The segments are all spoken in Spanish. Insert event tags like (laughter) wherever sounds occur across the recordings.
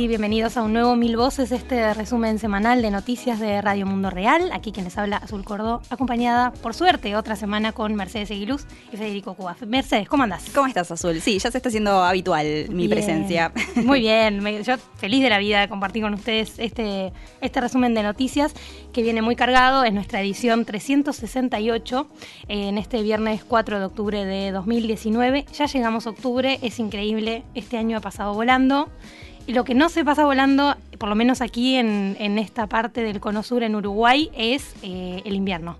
Y bienvenidos a un nuevo Mil Voces, este resumen semanal de noticias de Radio Mundo Real. Aquí quienes habla Azul Cordó, acompañada, por suerte, otra semana con Mercedes Eguiluz y Federico Cuba. Mercedes, ¿cómo andás? ¿Cómo estás, Azul? Sí, ya se está haciendo habitual mi presencia. Muy (laughs) bien, me- yo feliz de la vida de compartir con ustedes este, este resumen de noticias que viene muy cargado. Es nuestra edición 368 eh, en este viernes 4 de octubre de 2019. Ya llegamos a octubre, es increíble, este año ha pasado volando. Y lo que no se pasa volando, por lo menos aquí en, en esta parte del Cono Sur en Uruguay, es eh, el invierno.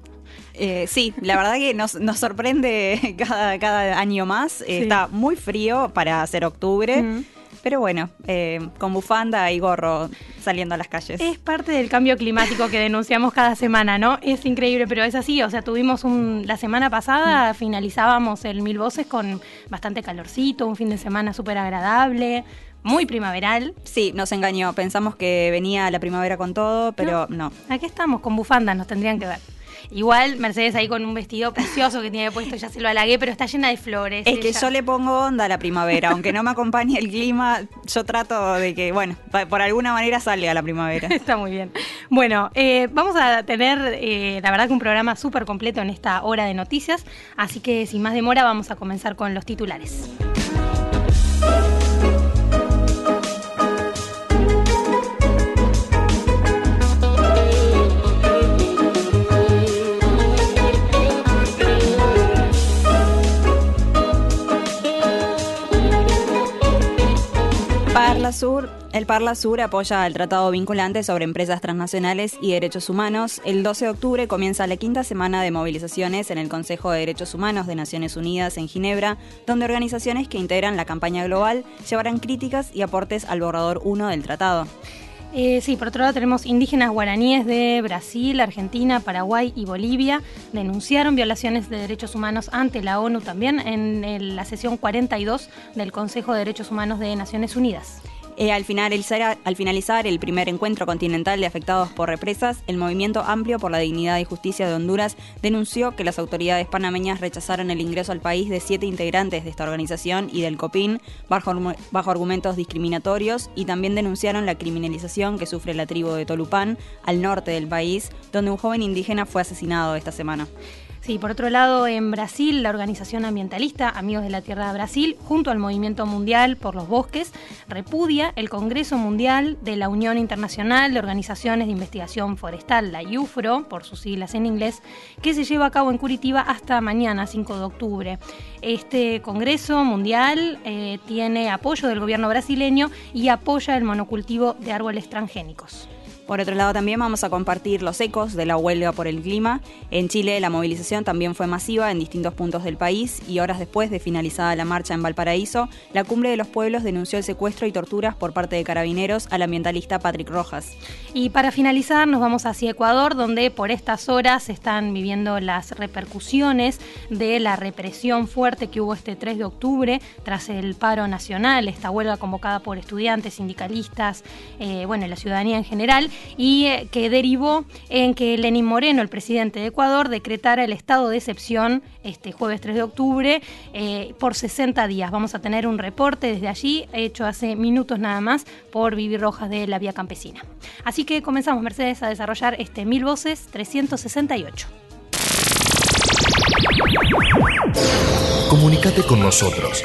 Eh, sí, la verdad que nos, nos sorprende (laughs) cada, cada año más. Eh, Sí. Está muy frío para ser octubre, Mm. pero bueno, eh, con bufanda y gorro saliendo a las calles. Es parte del cambio climático que denunciamos cada semana, ¿no? Es increíble, pero es así. O sea, tuvimos un. La semana pasada finalizábamos el Mil Voces con bastante calorcito, un fin de semana súper agradable, muy primaveral. Sí, nos engañó. Pensamos que venía la primavera con todo, pero no. Aquí estamos, con bufandas, nos tendrían que ver. Igual Mercedes ahí con un vestido precioso que tiene puesto, ya se lo halagué, pero está llena de flores. Es que ella. yo le pongo onda a la primavera, aunque no me acompañe el clima, yo trato de que, bueno, por alguna manera salga la primavera. (laughs) Está muy bien. Bueno, eh, vamos a tener, eh, la verdad, que un programa súper completo en esta hora de noticias, así que sin más demora vamos a comenzar con los titulares. Sur, el Parla Sur apoya el tratado vinculante sobre empresas transnacionales y derechos humanos. El 12 de octubre comienza la quinta semana de movilizaciones en el Consejo de Derechos Humanos de Naciones Unidas en Ginebra, donde organizaciones que integran la campaña global llevarán críticas y aportes al borrador 1 del tratado. Eh, sí, por otro lado tenemos indígenas guaraníes de Brasil, Argentina, Paraguay y Bolivia. Denunciaron violaciones de derechos humanos ante la ONU también en la sesión 42 del Consejo de Derechos Humanos de Naciones Unidas. Eh, al, finalizar, al finalizar el primer encuentro continental de afectados por represas, el Movimiento Amplio por la Dignidad y Justicia de Honduras denunció que las autoridades panameñas rechazaron el ingreso al país de siete integrantes de esta organización y del COPIN bajo, bajo argumentos discriminatorios y también denunciaron la criminalización que sufre la tribu de Tolupán al norte del país, donde un joven indígena fue asesinado esta semana. Sí, por otro lado, en Brasil, la organización ambientalista Amigos de la Tierra de Brasil, junto al Movimiento Mundial por los Bosques, repudia el Congreso Mundial de la Unión Internacional de Organizaciones de Investigación Forestal, la IUFRO, por sus siglas en inglés, que se lleva a cabo en Curitiba hasta mañana, 5 de octubre. Este Congreso Mundial eh, tiene apoyo del gobierno brasileño y apoya el monocultivo de árboles transgénicos. Por otro lado, también vamos a compartir los ecos de la huelga por el clima. En Chile, la movilización también fue masiva en distintos puntos del país y horas después de finalizada la marcha en Valparaíso, la Cumbre de los Pueblos denunció el secuestro y torturas por parte de carabineros al ambientalista Patrick Rojas. Y para finalizar nos vamos hacia Ecuador, donde por estas horas se están viviendo las repercusiones de la represión fuerte que hubo este 3 de octubre tras el paro nacional, esta huelga convocada por estudiantes, sindicalistas, eh, bueno, la ciudadanía en general, y eh, que derivó en que Lenín Moreno, el presidente de Ecuador, decretara el estado de excepción este jueves 3 de octubre eh, por 60 días. Vamos a tener un reporte desde allí, hecho hace minutos nada más, por Vivi Rojas de la Vía Campesina. Así que comenzamos, Mercedes, a desarrollar este Mil Voces 368. Comunicate con nosotros.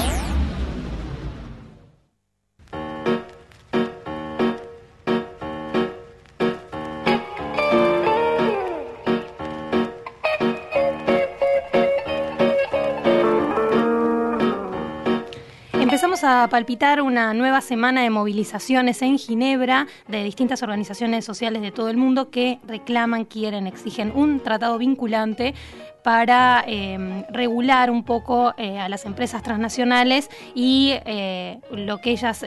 A palpitar una nueva semana de movilizaciones en Ginebra de distintas organizaciones sociales de todo el mundo que reclaman, quieren, exigen un tratado vinculante para eh, regular un poco eh, a las empresas transnacionales y eh, lo que ellas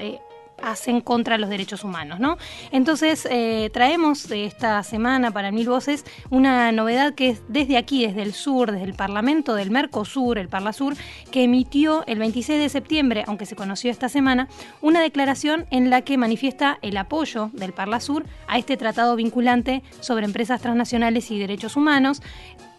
hacen contra los derechos humanos. ¿no? Entonces, eh, traemos esta semana para Mil Voces una novedad que es desde aquí, desde el sur, desde el Parlamento del Mercosur, el Parlasur, que emitió el 26 de septiembre, aunque se conoció esta semana, una declaración en la que manifiesta el apoyo del Parlasur a este tratado vinculante sobre empresas transnacionales y derechos humanos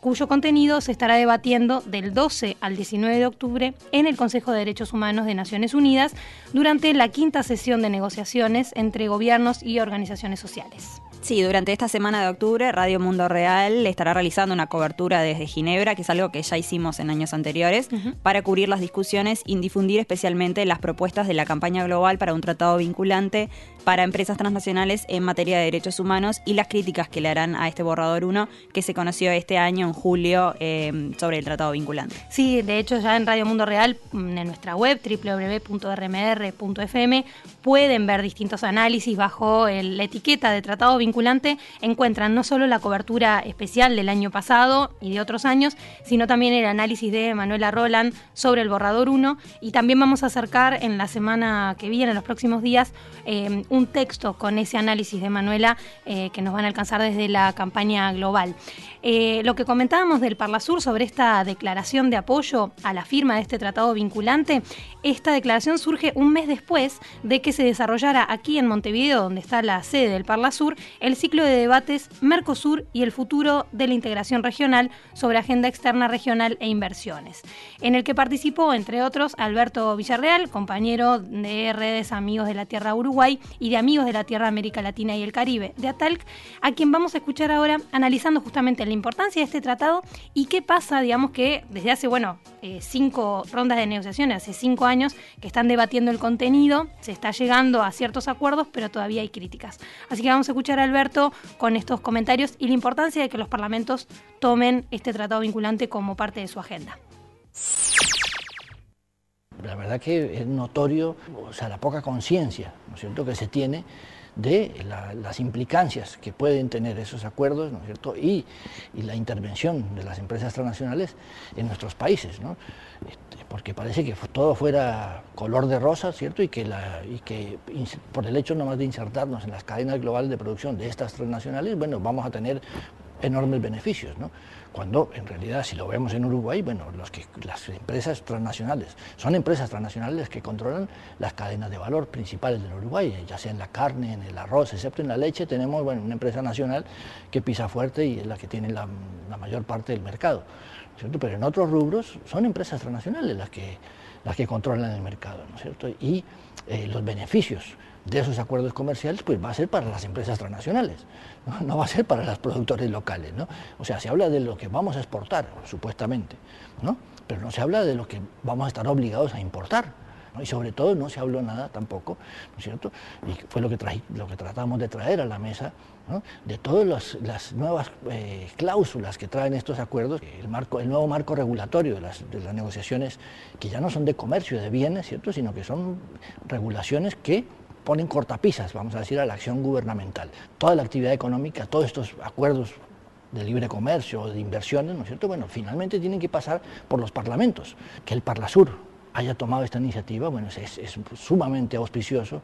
cuyo contenido se estará debatiendo del 12 al 19 de octubre en el Consejo de Derechos Humanos de Naciones Unidas durante la quinta sesión de negociaciones entre gobiernos y organizaciones sociales. Sí, durante esta semana de octubre Radio Mundo Real estará realizando una cobertura desde Ginebra, que es algo que ya hicimos en años anteriores, para cubrir las discusiones y difundir especialmente las propuestas de la campaña global para un tratado vinculante para empresas transnacionales en materia de derechos humanos y las críticas que le harán a este borrador 1 que se conoció este año en julio eh, sobre el tratado vinculante. Sí, de hecho ya en Radio Mundo Real, en nuestra web www.rmr.fm, pueden ver distintos análisis bajo la etiqueta de tratado vinculante encuentran no solo la cobertura especial del año pasado y de otros años, sino también el análisis de Manuela Roland sobre el borrador 1 y también vamos a acercar en la semana que viene, en los próximos días, eh, un texto con ese análisis de Manuela eh, que nos van a alcanzar desde la campaña global. Eh, lo que comentábamos del Parlasur sobre esta declaración de apoyo a la firma de este tratado vinculante, esta declaración surge un mes después de que se desarrollara aquí en Montevideo, donde está la sede del Parlasur, el ciclo de debates Mercosur y el futuro de la integración regional sobre agenda externa regional e inversiones, en el que participó, entre otros, Alberto Villarreal, compañero de redes Amigos de la Tierra Uruguay de Amigos de la Tierra América Latina y el Caribe, de ATALC, a quien vamos a escuchar ahora analizando justamente el importancia de este tratado y qué pasa, digamos que desde hace, bueno, eh, cinco rondas de negociaciones, hace cinco años que están debatiendo el contenido, se está llegando a ciertos acuerdos, pero todavía hay críticas. Así que vamos a escuchar a Alberto con estos comentarios y la importancia de que los parlamentos tomen este tratado vinculante como parte de su agenda. La verdad que es notorio, o sea, la poca conciencia, ¿no es cierto?, que se tiene de las implicancias que pueden tener esos acuerdos ¿no es cierto? Y, la intervención de las empresas transnacionales en nuestros países. ¿no? Este, porque parece que todo fuera color de rosa, ¿cierto? Y que, la, y que por el hecho nomás de insertarnos en las cadenas globales de producción de estas transnacionales, bueno, vamos a tener enormes beneficios, ¿no? Cuando en realidad, si lo vemos en Uruguay, bueno, las empresas transnacionales, son empresas transnacionales que controlan las cadenas de valor principales del Uruguay, ya sea en la carne, en el arroz, excepto en la leche, tenemos bueno, una empresa nacional que pisa fuerte y es la que tiene la, mayor parte del mercado, ¿cierto? Pero en otros rubros son empresas transnacionales las que, las que controlan el mercado, ¿no es cierto? Y eh, los beneficios de esos acuerdos comerciales, pues va a ser para las empresas transnacionales, no, va a ser para los productores locales. ¿no? O sea, se habla de lo que vamos a exportar, supuestamente, ¿no? pero no se habla de lo que vamos a estar obligados a importar. Y sobre todo no se habló nada tampoco, ¿no es cierto? Y fue lo que, lo que tratamos de traer a la mesa, de todas las, nuevas eh, cláusulas que traen estos acuerdos, el, marco, el nuevo marco regulatorio de las, de las negociaciones, que ya no son de comercio de bienes, ¿cierto? sino que son regulaciones que ponen cortapisas, vamos a decir, a la acción gubernamental. Toda la actividad económica, todos estos acuerdos de libre comercio de inversiones, ¿no es cierto? Bueno, finalmente tienen que pasar por los parlamentos. Que el Parlasur haya tomado esta iniciativa, bueno, es, es sumamente auspicioso.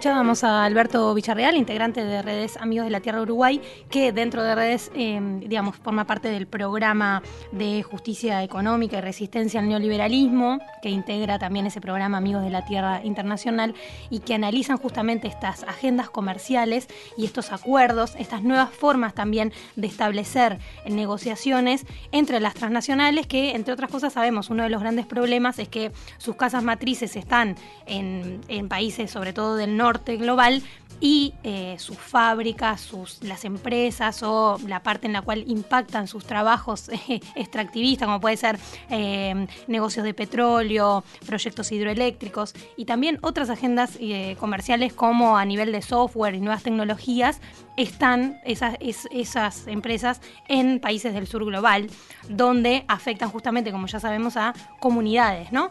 Escuchábamos a Alberto Villarreal, integrante de Redes Amigos de la Tierra Uruguay, que dentro de Redes, em, digamos, forma parte del programa de justicia económica y resistencia al neoliberalismo, que integra también ese programa Amigos de la Tierra Internacional y que analizan justamente estas agendas comerciales y estos acuerdos, estas nuevas formas también de establecer negociaciones entre las transnacionales, que entre otras cosas sabemos, uno de los grandes problemas es que sus casas matrices están en países, sobre todo del norte, global y eh, sus fábricas, sus, las empresas o la parte en la cual impactan sus trabajos (laughs) eh, extractivistas, como puede ser eh, negocios de petróleo, proyectos hidroeléctricos y también otras agendas comerciales como a nivel de software y nuevas tecnologías, están esas, esas empresas en países del sur global, donde afectan justamente, como ya sabemos, a comunidades, ¿no?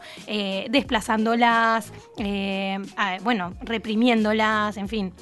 desplazándolas, bueno, reprimiéndolas, en fin,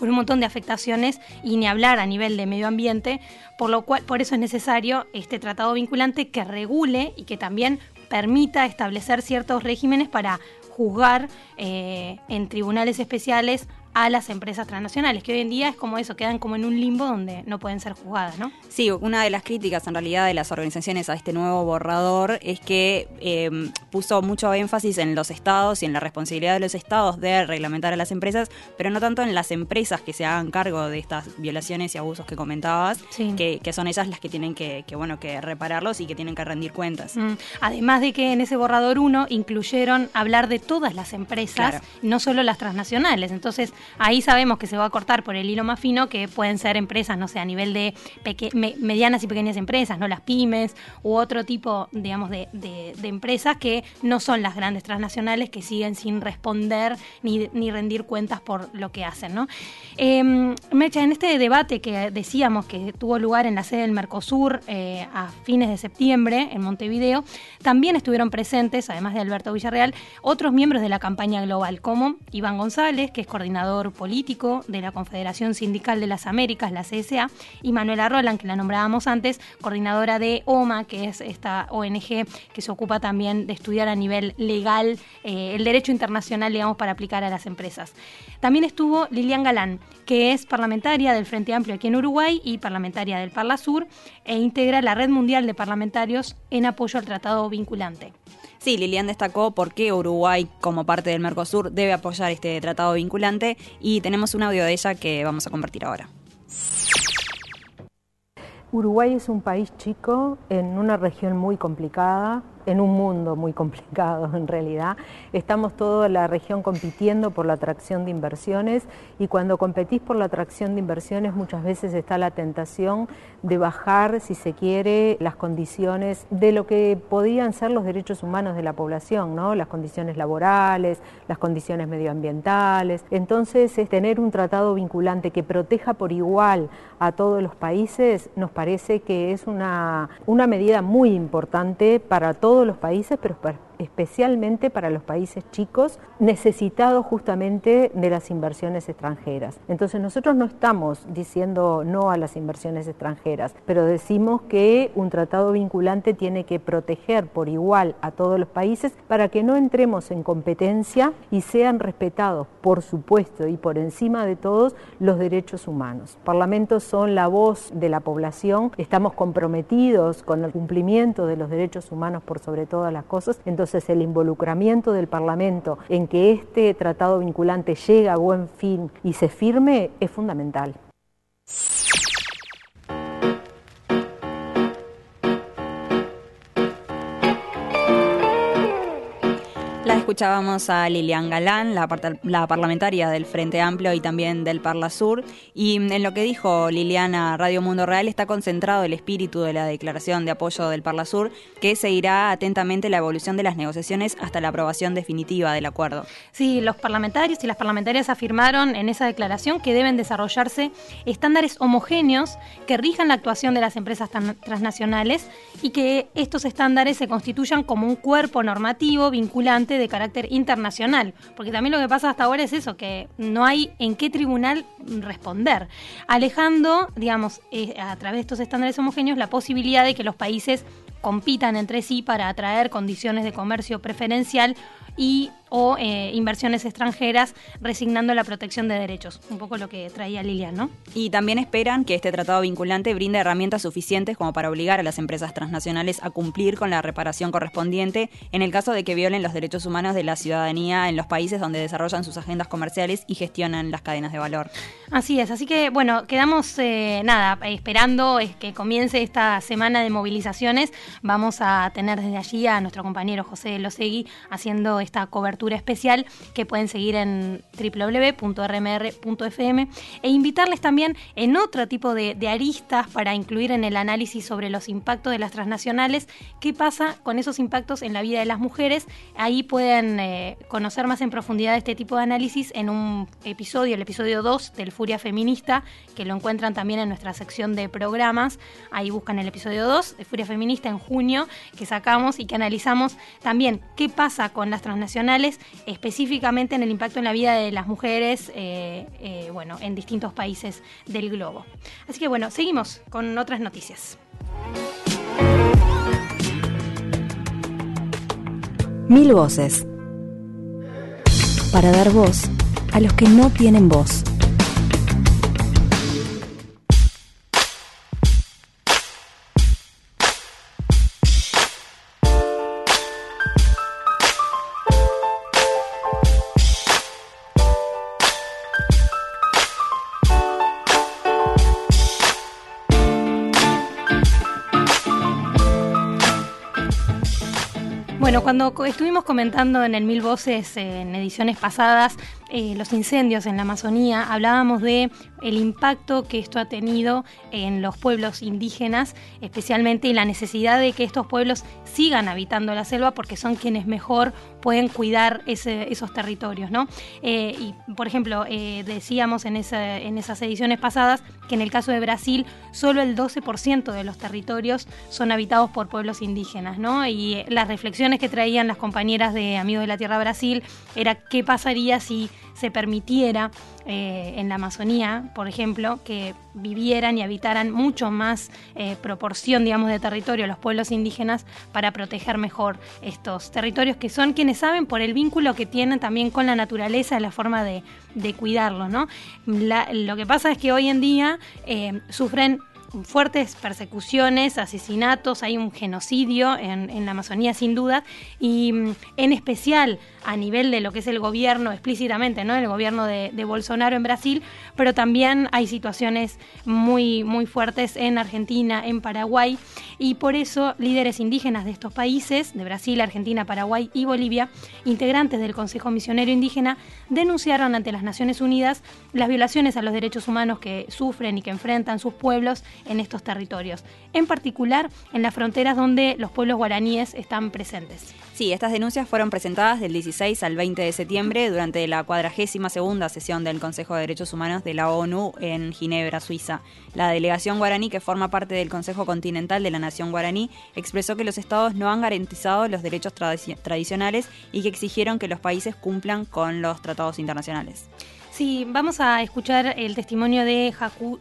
con un montón de afectaciones y ni hablar a nivel de medio ambiente, por lo cual por eso es necesario este tratado vinculante que regule y que también permita establecer ciertos regímenes para juzgar eh, en tribunales especiales a las empresas transnacionales, que hoy en día es como eso, quedan como en un limbo donde no pueden ser juzgadas, ¿no? Sí, una de las críticas en realidad de las organizaciones a este nuevo borrador es que em, puso mucho énfasis en los estados y en la responsabilidad de los estados de reglamentar a las empresas, pero no tanto en las empresas que se hagan cargo de estas violaciones y abusos que comentabas, que, son ellas las que tienen que, bueno, que repararlos y que tienen que rendir cuentas. Mm. Además de que en ese borrador 1 incluyeron hablar de todas las empresas, no solo las transnacionales. Entonces, ahí sabemos que se va a cortar por el hilo más fino, que pueden ser empresas, no sé, a nivel de medianas y pequeñas empresas, no las pymes, u otro tipo, digamos, de, empresas que no son las grandes transnacionales que siguen sin responder ni, rendir cuentas por lo que hacen, ¿no? Em, Mecha, en este debate que decíamos que tuvo lugar en la sede del Mercosur eh, a fines de septiembre en Montevideo, también estuvieron presentes, además de Alberto Villarreal, otros miembros de la campaña global, como Iván González, que es coordinador político de la Confederación Sindical de las Américas, la CSA, y Manuela Roland, que la nombrábamos antes, coordinadora de OMA, que es esta ONG que se ocupa también de estudiar a nivel legal eh, el derecho internacional, digamos, para aplicar a las empresas. También estuvo Lilian Galán, que es parlamentaria del Frente Amplio aquí en Uruguay y parlamentaria del Parla Sur, e integra la Red Mundial de Parlamentarios en apoyo al Tratado Vinculante. Sí, Lilian destacó por qué Uruguay, como parte del Mercosur, debe apoyar este tratado vinculante y tenemos un audio de ella que vamos a compartir ahora. Uruguay es un país chico en una región muy complicada, en un mundo muy complicado (laughs) en realidad. Estamos toda la región compitiendo por la atracción de inversiones y cuando competís por la atracción de inversiones muchas veces está la tentación de bajar, si se quiere, las condiciones de lo que podían ser los derechos humanos de la población, ¿no? las condiciones laborales, las condiciones medioambientales. Entonces, es tener un tratado vinculante que proteja por igual a todos los países nos parece que es una, una medida muy importante para todos todos los países, pero especialmente para los países chicos necesitados justamente de las inversiones extranjeras. Entonces nosotros no estamos diciendo no a las inversiones extranjeras, pero decimos que un tratado vinculante tiene que proteger por igual a todos los países para que no entremos en competencia y sean respetados, por supuesto, y por encima de todos, los derechos humanos. Parlamentos son la voz de la población, estamos comprometidos con el cumplimiento de los derechos humanos por sobre todas las cosas, entonces entonces el involucramiento del Parlamento en que este tratado vinculante llegue a buen fin y se firme es fundamental. Escuchábamos a Lilian Galán, la, la, parlamentaria del Frente Amplio y también del Parla Sur. Y en lo que dijo Liliana Radio Mundo Real está concentrado el espíritu de la declaración de apoyo del Parla Sur, que seguirá atentamente la evolución de las negociaciones hasta la aprobación definitiva del acuerdo. Sí, los parlamentarios y las parlamentarias afirmaron en esa declaración que deben desarrollarse estándares homogéneos que rijan la actuación de las empresas transnacionales y que estos estándares se constituyan como un cuerpo normativo vinculante de carácter internacional, porque también lo que pasa hasta ahora es eso, que no hay en qué tribunal responder, alejando, digamos, eh, a través de estos estándares homogéneos la posibilidad de que los países compitan entre sí para atraer condiciones de comercio preferencial y o eh, inversiones extranjeras resignando la protección de derechos, un poco lo que traía Lilian, ¿no? Y también esperan que este tratado vinculante brinde herramientas suficientes como para obligar a las empresas transnacionales a cumplir con la reparación correspondiente en el caso de que violen los derechos humanos de la ciudadanía en los países donde desarrollan sus agendas comerciales y gestionan las cadenas de valor. Así es, así que bueno, quedamos eh, nada, esperando que comience esta semana de movilizaciones. Vamos a tener desde allí a nuestro compañero José Losegui haciendo esta cobertura especial que pueden seguir en www.rmr.fm e invitarles también en otro tipo de, aristas para incluir en el análisis sobre los impactos de las transnacionales, qué pasa con esos impactos en la vida de las mujeres. Ahí pueden eh, conocer más en profundidad este tipo de análisis en un episodio, el episodio 2 del Furia Feminista, que lo encuentran también en nuestra sección de programas. Ahí buscan el episodio 2 de Furia Feminista en junio, que sacamos y que analizamos también qué pasa con las transnacionales, específicamente en el impacto en la vida de las mujeres, eh, eh, bueno, en distintos países del globo. Así que bueno, seguimos con otras noticias. Mil voces. Para dar voz a los que no tienen voz. Estuvimos comentando en el Mil Voces en ediciones pasadas eh, los incendios en la Amazonía, hablábamos de el impacto que esto ha tenido en los pueblos indígenas, especialmente y la necesidad de que estos pueblos sigan habitando la selva porque son quienes mejor pueden cuidar esos territorios, ¿no? Eh, y por ejemplo, eh, decíamos en, en esas ediciones pasadas que en el caso de Brasil solo el 12% de los territorios son habitados por pueblos indígenas, ¿no? Y las reflexiones que traían las compañeras de Amigos de la Tierra Brasil era qué pasaría si se permitiera eh, en la Amazonía, por ejemplo, que vivieran y habitaran mucho más eh, proporción, digamos, de territorio los pueblos indígenas para proteger mejor estos territorios que son quienes saben por el vínculo que tienen también con la naturaleza, la forma de, de cuidarlos, ¿no? lo que pasa es que hoy en día eh, sufren fuertes persecuciones, asesinatos, hay un genocidio en, la Amazonía sin duda, y mm, en especial a nivel de lo que es el gobierno explícitamente, ¿no? El gobierno de, Bolsonaro en Brasil, pero también hay situaciones muy, muy fuertes en Argentina, en Paraguay, y por eso líderes indígenas de estos países, de Brasil, Argentina, Paraguay y Bolivia, integrantes del Consejo Misionero Indígena, denunciaron ante las Naciones Unidas las violaciones a los derechos humanos que sufren y que enfrentan sus pueblos en estos territorios, en particular en las fronteras donde los pueblos guaraníes están presentes. Sí, estas denuncias fueron presentadas del 16 al 20 de septiembre durante la cuadragésima segunda sesión del Consejo de Derechos Humanos de la ONU en Ginebra, Suiza. La delegación guaraní, que forma parte del Consejo Continental de la Nación Guaraní, expresó que los estados no han garantizado los derechos tradicionales y que exigieron que los países cumplan con los tratados internacionales. Sí, vamos a escuchar el testimonio de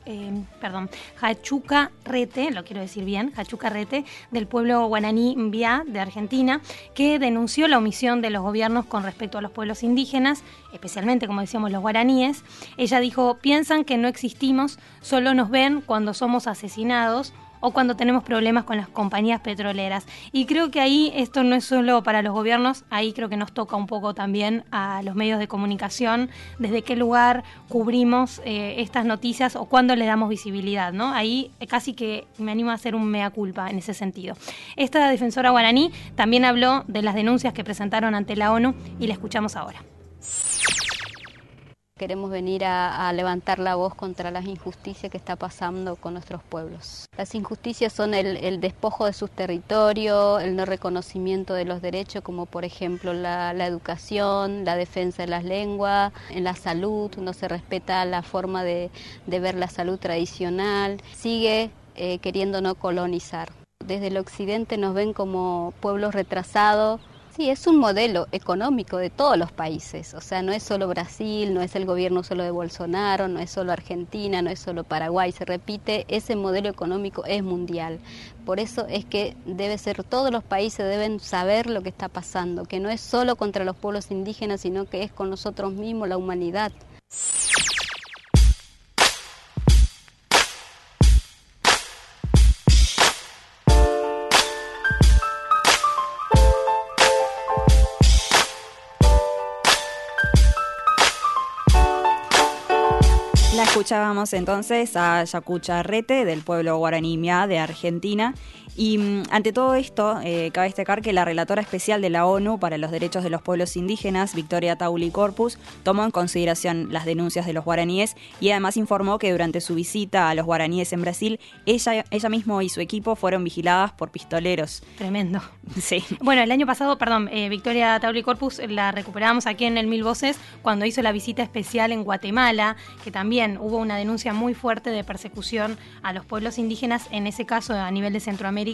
eh, perdón, Hachuca Rete, lo quiero decir bien, Hachuca Rete, del pueblo guaraní Mbia de Argentina, que denunció la omisión de los gobiernos con respecto a los pueblos indígenas, especialmente, como decíamos, los guaraníes. Ella dijo, piensan que no existimos, solo nos ven cuando somos asesinados o cuando tenemos problemas con las compañías petroleras. Y creo que ahí esto no es solo para los gobiernos, ahí creo que nos toca un poco también a los medios de comunicación, desde qué lugar cubrimos eh, estas noticias o cuándo le damos visibilidad, ¿no? Ahí casi que me animo a hacer un mea culpa en ese sentido. Esta defensora guaraní también habló de las denuncias que presentaron ante la ONU y la escuchamos ahora. Queremos venir a, levantar la voz contra las injusticias que está pasando con nuestros pueblos. Las injusticias son el, despojo de sus territorios, el no reconocimiento de los derechos, como por ejemplo la, educación, la defensa de las lenguas, en la salud, no se respeta la forma de, ver la salud tradicional, sigue eh, queriendo no colonizar. Desde el occidente nos ven como pueblos retrasados, Sí, es un modelo económico de todos los países, o sea, no es solo Brasil, no es el gobierno solo de Bolsonaro, no es solo Argentina, no es solo Paraguay, se repite, ese modelo económico es mundial. Por eso es que debe ser, todos los países deben saber lo que está pasando, que no es solo contra los pueblos indígenas, sino que es con nosotros mismos, la humanidad. Escuchábamos entonces a Yacucha Rete del pueblo guaraní de Argentina Y mm, ante todo esto, eh, cabe destacar que la relatora especial de la ONU para los Derechos de los Pueblos Indígenas, Victoria Tauli Corpus, tomó en consideración las denuncias de los guaraníes y además informó que durante su visita a los guaraníes en Brasil, ella, ella mismo y su equipo fueron vigiladas por pistoleros. Tremendo. Sí. Bueno, el año pasado, perdón, eh, Victoria Tauli Corpus la recuperamos aquí en el Mil Voces cuando hizo la visita especial en Guatemala, que también hubo una denuncia muy fuerte de persecución a los pueblos indígenas, en ese caso a nivel de Centroamérica.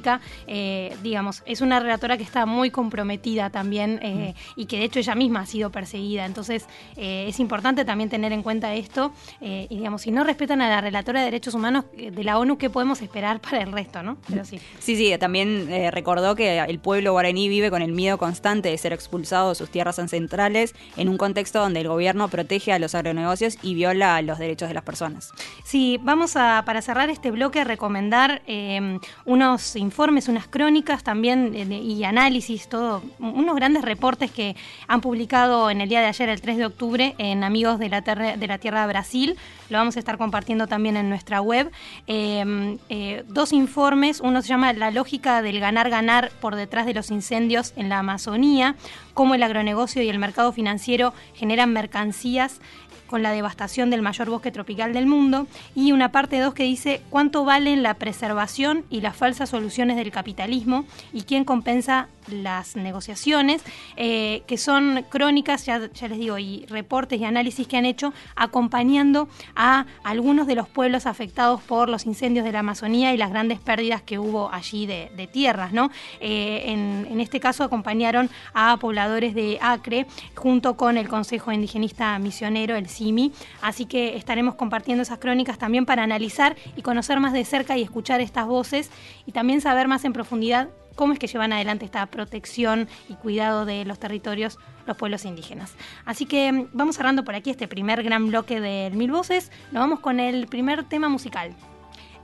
Eh, digamos, es una relatora que está muy comprometida también eh, y que de hecho ella misma ha sido perseguida. Entonces, es importante también tener en cuenta esto. y digamos, si no respetan a la relatora de derechos humanos de la ONU, ¿qué podemos esperar para el resto, no? Pero sí. Sí, sí, también recordó que el pueblo guaraní vive con el miedo constante de ser expulsado de sus tierras ancestrales en un contexto donde el gobierno protege a los agronegocios y viola los derechos de las personas. Sí, vamos a, para cerrar este bloque, recomendar eh, unos informes, unas crónicas también eh, y análisis, todo, unos grandes reportes que han publicado en el día de ayer, el 3 de octubre, en Amigos de la, de la Tierra de Brasil. Lo vamos a estar compartiendo también en nuestra web. Eh, dos informes, uno se llama La lógica del ganar-ganar por detrás de los incendios en la Amazonía, cómo el agronegocio y el mercado financiero generan mercancías con la devastación del mayor bosque tropical del mundo, y una parte 2 que dice cuánto valen la preservación y las falsas soluciones del capitalismo y quién compensa las negociaciones, eh, que son crónicas, ya, les digo, y reportes y análisis que han hecho acompañando a algunos de los pueblos afectados por los incendios de la Amazonía y las grandes pérdidas que hubo allí de, tierras. ¿no? Eh, en, este caso acompañaron a pobladores de Acre junto con el Consejo Indigenista Misionero, el CIMI, así que estaremos compartiendo esas crónicas también para analizar y conocer más de cerca y escuchar estas voces y también saber más en profundidad cómo es que llevan adelante esta protección y cuidado de los territorios los pueblos indígenas. Así que mm, vamos cerrando por aquí este primer gran bloque del Mil Voces. Nos vamos con el primer tema musical.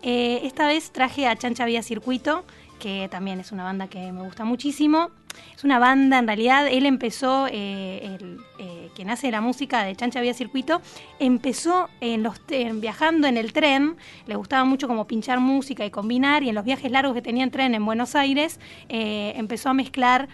Eh, esta vez traje a Chancha Vía Circuito, que también es una banda que me gusta muchísimo. Es una banda, en realidad, él empezó, eh, el, eh, quien hace la música de Chancha Vía Circuito, empezó en los viajando en el tren, le gustaba mucho como pinchar música y combinar, y en los viajes largos que tenía en tren en Buenos Aires, eh, empezó a mezclar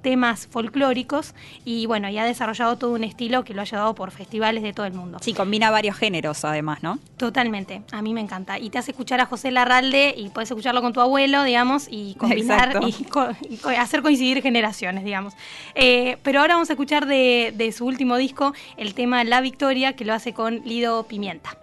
temas folclóricos y bueno, y ha desarrollado todo un estilo que lo ha llevado por festivales de todo el mundo. Sí, combina varios géneros además, ¿no? Totalmente, a mí me encanta. Y te hace escuchar a José Larralde y puedes escucharlo con tu abuelo, digamos, y combinar y, y hacer coincidir generaciones, digamos. Eh, pero ahora vamos a escuchar de, de su último disco el tema La Victoria, que lo hace con Lido Pimienta.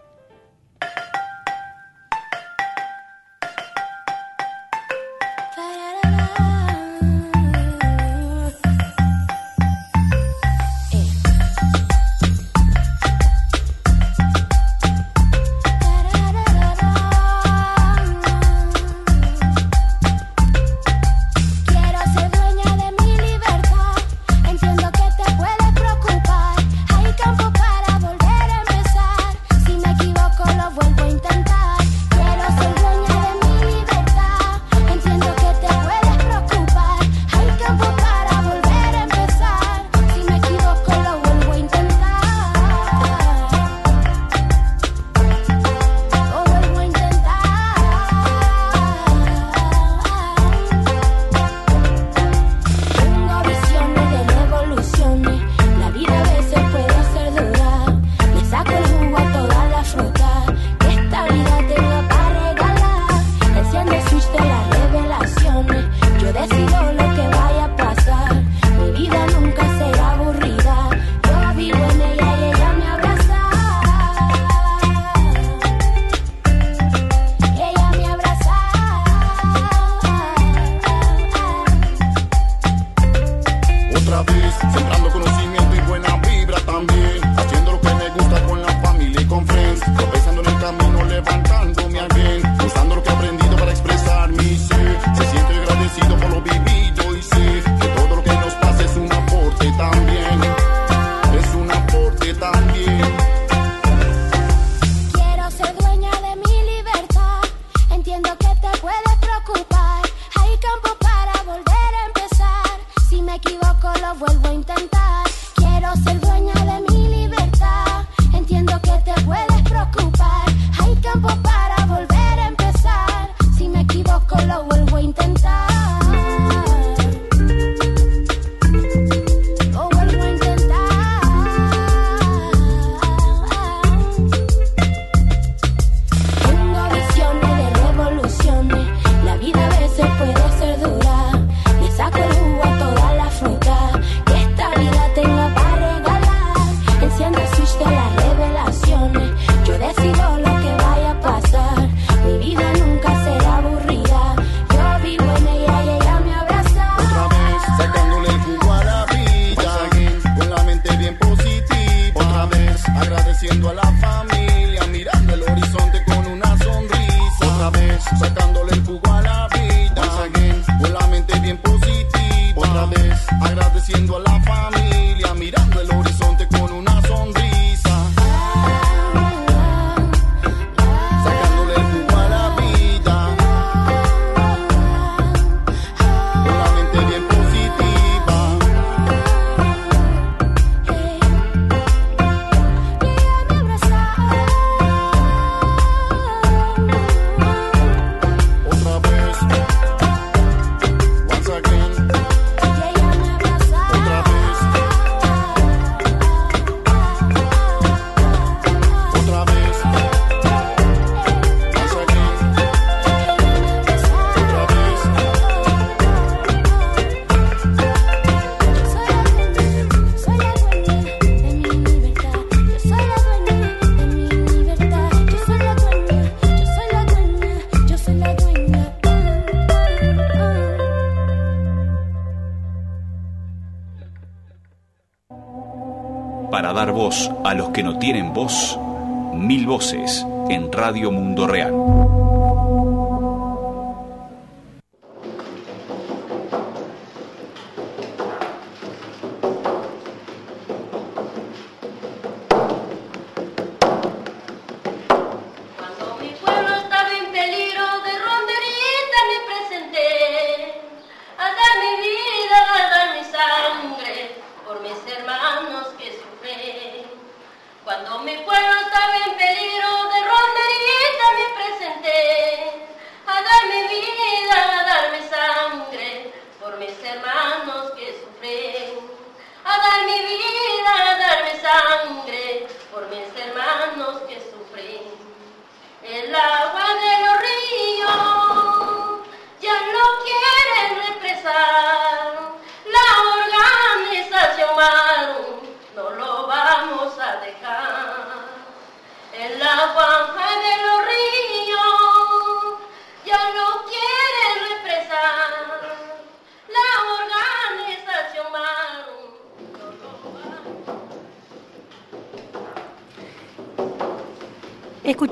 Tienen voz, mil voces en Radio Mundo Real.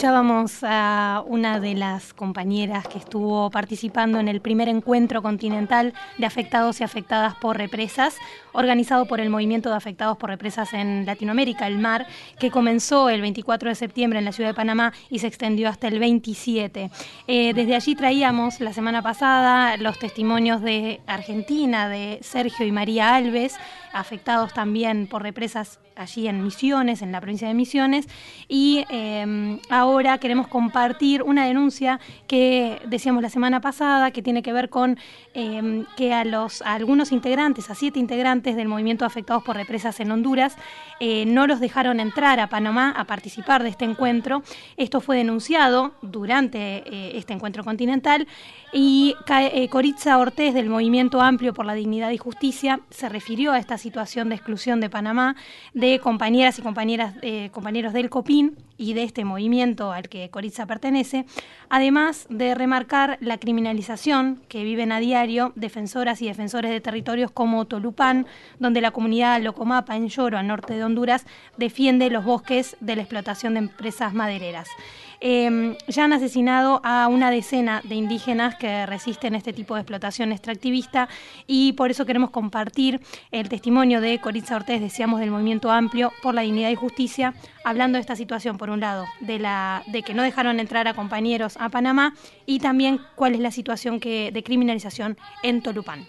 Escuchábamos a una de las compañeras que estuvo participando en el primer encuentro continental de afectados y afectadas por represas, organizado por el Movimiento de Afectados por Represas en Latinoamérica, el MAR, que comenzó el 24 de septiembre en la ciudad de Panamá y se extendió hasta el 27. Eh, desde allí traíamos la semana pasada los testimonios de Argentina, de Sergio y María Alves, afectados también por represas allí en Misiones, en la provincia de Misiones, y em, ahora queremos compartir una denuncia que decíamos la semana pasada, que tiene que ver con em, que a, los, algunos integrantes, a siete integrantes del movimiento afectados por represas en Honduras, eh, no los dejaron entrar a Panamá a participar de este encuentro. Esto fue denunciado durante eh, este encuentro continental y eh, Coritza Ortez del Movimiento Amplio por la Dignidad y Justicia se refirió a esta situación de exclusión de Panamá compañeras y compañeras, eh, compañeros del COPIN y de este movimiento al que Coritza pertenece, además de remarcar la criminalización que viven a diario defensoras y defensores de territorios como Tolupán, donde la comunidad Locomapa en Lloro, al norte de Honduras, defiende los bosques de la explotación de empresas madereras. Em, ya han asesinado a una decena de indígenas que resisten este tipo de explotación extractivista y por eso queremos compartir el testimonio de Coritza Ortez, decíamos del Movimiento Amplio por la Dignidad y Justicia, hablando de esta situación, por un lado, de, la, de que no dejaron entrar a compañeros a Panamá y también cuál es la situación que, de criminalización en Tolupán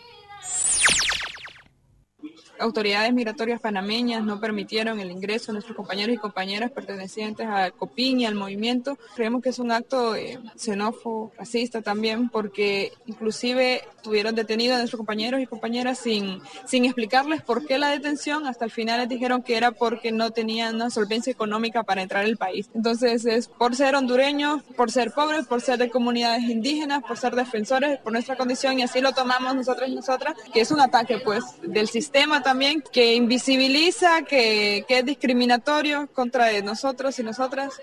autoridades migratorias panameñas no permitieron el ingreso de nuestros compañeros y compañeras pertenecientes al COPIN y al movimiento. Creemos que es un acto eh, xenófobo, racista también, porque inclusive tuvieron detenidos a nuestros compañeros y compañeras sin, sin explicarles por qué la detención. Hasta el final les dijeron que era porque no tenían una solvencia económica para entrar al país. Entonces es por ser hondureños, por ser pobres, por ser de comunidades indígenas, por ser defensores, por nuestra condición y así lo tomamos nosotros y nosotras, que es un ataque pues del sistema también que invisibiliza, que, es discriminatorio contra nosotros y nosotras.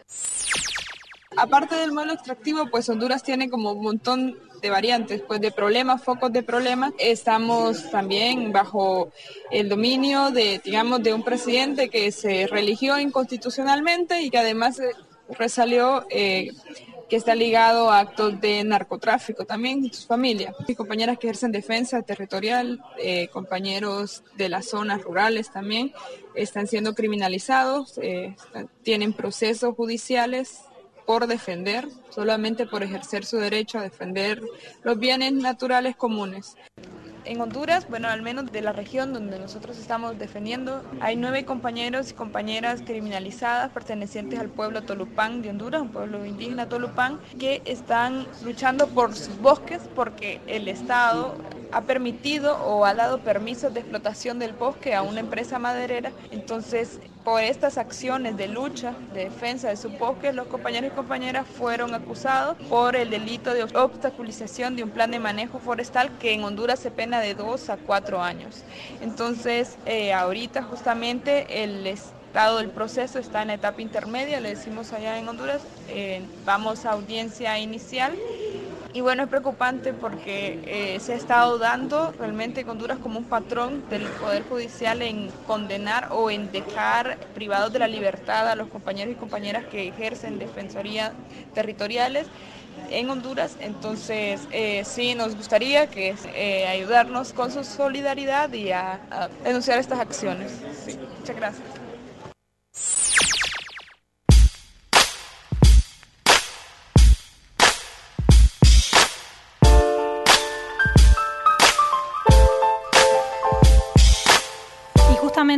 Aparte del modelo extractivo, pues Honduras tiene como un montón de variantes, pues de problemas, focos de problemas. Estamos también bajo el dominio de, digamos, de un presidente que se religió inconstitucionalmente y que además eh, resalió eh, que está ligado a actos de narcotráfico también sus familias. Y compañeras que ejercen defensa territorial, eh, compañeros de las zonas rurales también, están siendo criminalizados, eh, tienen procesos judiciales por defender, solamente por ejercer su derecho a defender los bienes naturales comunes. En Honduras, bueno, al menos de la región donde nosotros estamos defendiendo, hay nueve compañeros y compañeras criminalizadas pertenecientes al pueblo Tolupán de Honduras, un pueblo indígena Tolupán, que están luchando por sus bosques porque el Estado ha permitido o ha dado permisos de explotación del bosque a una empresa maderera. Entonces, por estas acciones de lucha, de defensa de su bosque, los compañeros y compañeras fueron acusados por el delito de obstaculización de un plan de manejo forestal que en Honduras se pena de dos a cuatro años. Entonces, eh, ahorita justamente el estado del proceso está en etapa intermedia, le decimos allá en Honduras, eh, vamos a audiencia inicial y bueno, es preocupante porque eh, se ha estado dando realmente en Honduras como un patrón del Poder Judicial en condenar o en dejar privados de la libertad a los compañeros y compañeras que ejercen defensoría territoriales en Honduras. Entonces, eh, sí, nos gustaría que eh, ayudarnos con su solidaridad y a, denunciar estas acciones. Muchas gracias.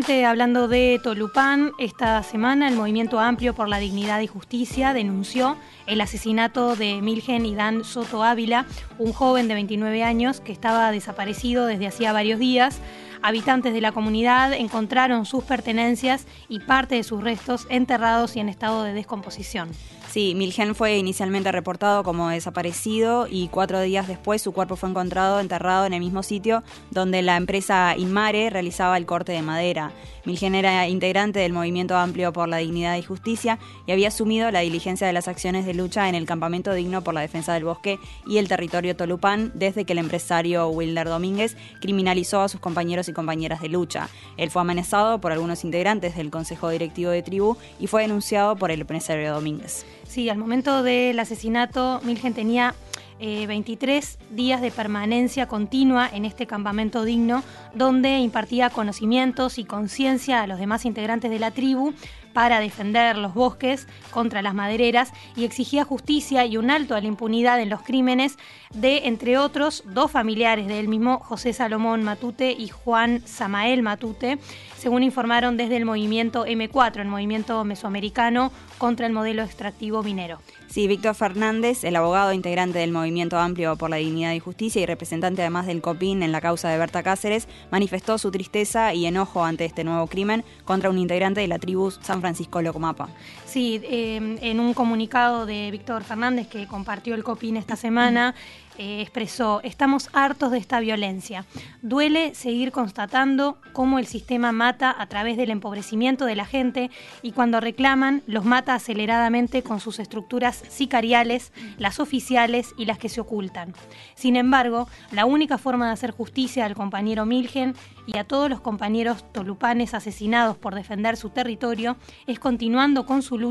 Hablando de Tolupán, esta semana el Movimiento Amplio por la Dignidad y Justicia denunció el asesinato de Milgen Idán Soto Ávila, un joven de 29 años que estaba desaparecido desde hacía varios días. Habitantes de la comunidad encontraron sus pertenencias y parte de sus restos enterrados y en estado de descomposición. Sí, Milgen fue inicialmente reportado como desaparecido y cuatro días después su cuerpo fue encontrado enterrado en el mismo sitio donde la empresa Inmare realizaba el corte de madera. Milgen era integrante del Movimiento Amplio por la Dignidad y Justicia y había asumido la diligencia de las acciones de lucha en el Campamento Digno por la Defensa del Bosque y el territorio Tolupán desde que el empresario Wilder Domínguez criminalizó a sus compañeros y compañeras de lucha. Él fue amenazado por algunos integrantes del Consejo Directivo de Tribu y fue denunciado por el empresario Domínguez. Sí, al momento del asesinato, Milgen tenía 23 eh, días de permanencia continua en este campamento digno, donde impartía conocimientos y conciencia a los demás integrantes de la tribu para defender los bosques contra las madereras y exigía justicia y un alto a la impunidad en los crímenes de, entre otros, dos familiares de mismo, José Salomón Matute y Juan Samael Matute, según informaron desde el movimiento M4, el movimiento mesoamericano contra el modelo extractivo minero. Sí, Víctor Fernández, el abogado integrante del Movimiento Amplio por la Dignidad y Justicia y representante además del COPIN en la causa de Berta Cáceres, manifestó su tristeza y enojo ante este nuevo crimen contra un integrante de la tribu San Francisco Locomapa. Sí, eh, en un comunicado de Víctor Fernández que compartió el COPIN esta semana, eh, expresó, estamos hartos de esta violencia. Duele seguir constatando cómo el sistema mata a través del empobrecimiento de la gente y cuando reclaman los mata aceleradamente con sus estructuras sicariales, las oficiales y las que se ocultan. Sin embargo, la única forma de hacer justicia al compañero Milgen y a todos los compañeros tolupanes asesinados por defender su territorio es continuando con su lucha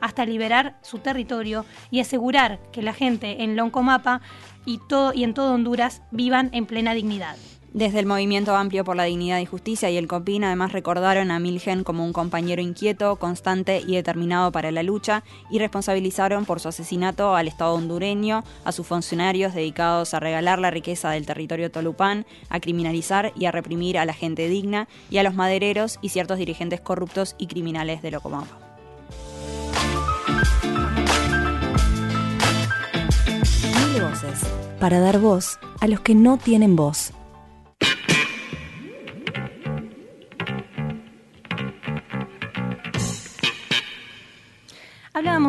hasta liberar su territorio y asegurar que la gente en Loncomapa y, todo, y en todo Honduras vivan en plena dignidad. Desde el Movimiento Amplio por la Dignidad y Justicia y el COPIN además recordaron a Milgen como un compañero inquieto, constante y determinado para la lucha y responsabilizaron por su asesinato al Estado hondureño, a sus funcionarios dedicados a regalar la riqueza del territorio tolupán, a criminalizar y a reprimir a la gente digna y a los madereros y ciertos dirigentes corruptos y criminales de Locomapa. Voces, para dar voz a los que no tienen voz.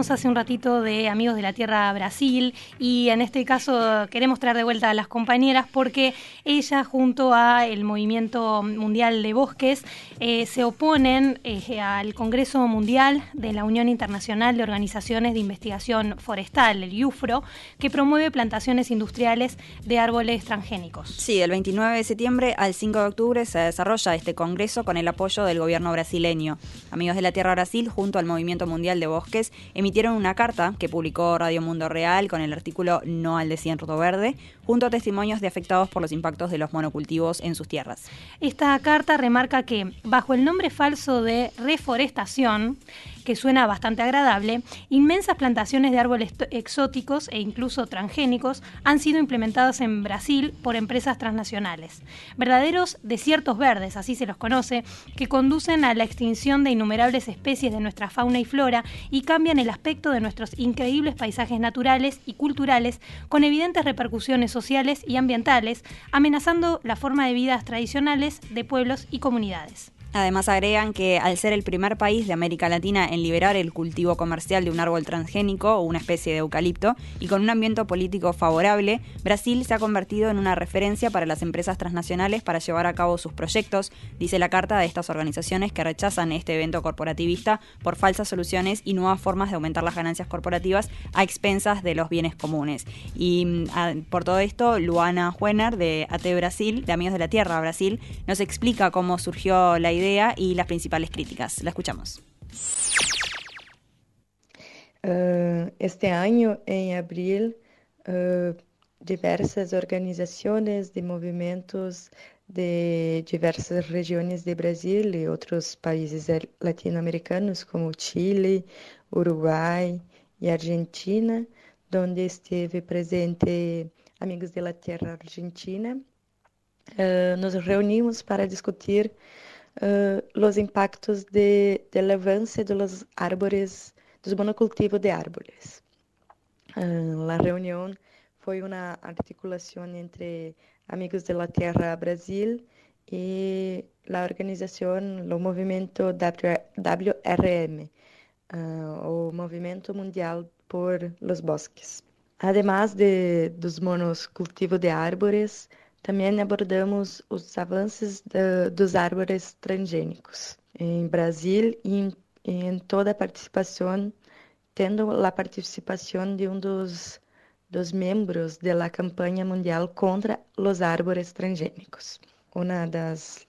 Hace un ratito de Amigos de la Tierra Brasil y en este caso queremos traer de vuelta a las compañeras porque ellas junto a el Movimiento Mundial de Bosques eh, se oponen eh, al Congreso Mundial de la Unión Internacional de Organizaciones de Investigación Forestal, el IUFRO, que promueve plantaciones industriales de árboles transgénicos. Sí, del 29 de septiembre al 5 de octubre se desarrolla este congreso con el apoyo del gobierno brasileño. Amigos de la Tierra Brasil junto al Movimiento Mundial de Bosques emitieron una carta que publicó Radio Mundo Real con el artículo No al desierto verde, junto a testimonios de afectados por los impactos de los monocultivos en sus tierras. Esta carta remarca que, bajo el nombre falso de reforestación, que suena bastante agradable, inmensas plantaciones de árboles exóticos e incluso transgénicos han sido implementados en Brasil por empresas transnacionales. Verdaderos desiertos verdes, así se los conoce, que conducen a la extinción de innumerables especies de nuestra fauna y flora y cambian el aspecto de nuestros increíbles paisajes naturales y culturales con evidentes repercusiones sociales y ambientales, amenazando la forma de vidas tradicionales de pueblos y comunidades. Además agregan que al ser el primer país de América Latina en liberar el cultivo comercial de un árbol transgénico o una especie de eucalipto y con un ambiente político favorable, Brasil se ha convertido en una referencia para las empresas transnacionales para llevar a cabo sus proyectos, dice la carta de estas organizaciones que rechazan este evento corporativista por falsas soluciones y nuevas formas de aumentar las ganancias corporativas a expensas de los bienes comunes. Y mm, por todo esto, Luana Juener de AT Brasil, de Amigos de la Tierra Brasil, nos explica cómo surgió la idea y las principales críticas. La escuchamos. Uh, este año, en abril, uh, diversas organizaciones de movimientos de diversas regiones de Brasil y otros países latinoamericanos como Chile, Uruguay y Argentina, donde estuve presente Amigos de la Tierra Argentina, uh, nos reunimos para discutir uh, os impactos de, del avance dos árboles, dos monocultivos de árboles. Uh, a reunião foi uma articulação entre Amigos de la Tierra Brasil e a organização, o movimento WRM, uh, o Movimento Mundial por los Bosques. Además de, dos monocultivos de árvores, também abordamos os avanços de, dos árvores transgênicos em Brasil e em, em toda a participação, tendo a participação de um dos, dos membros da campanha mundial contra os árvores transgênicos. Uma das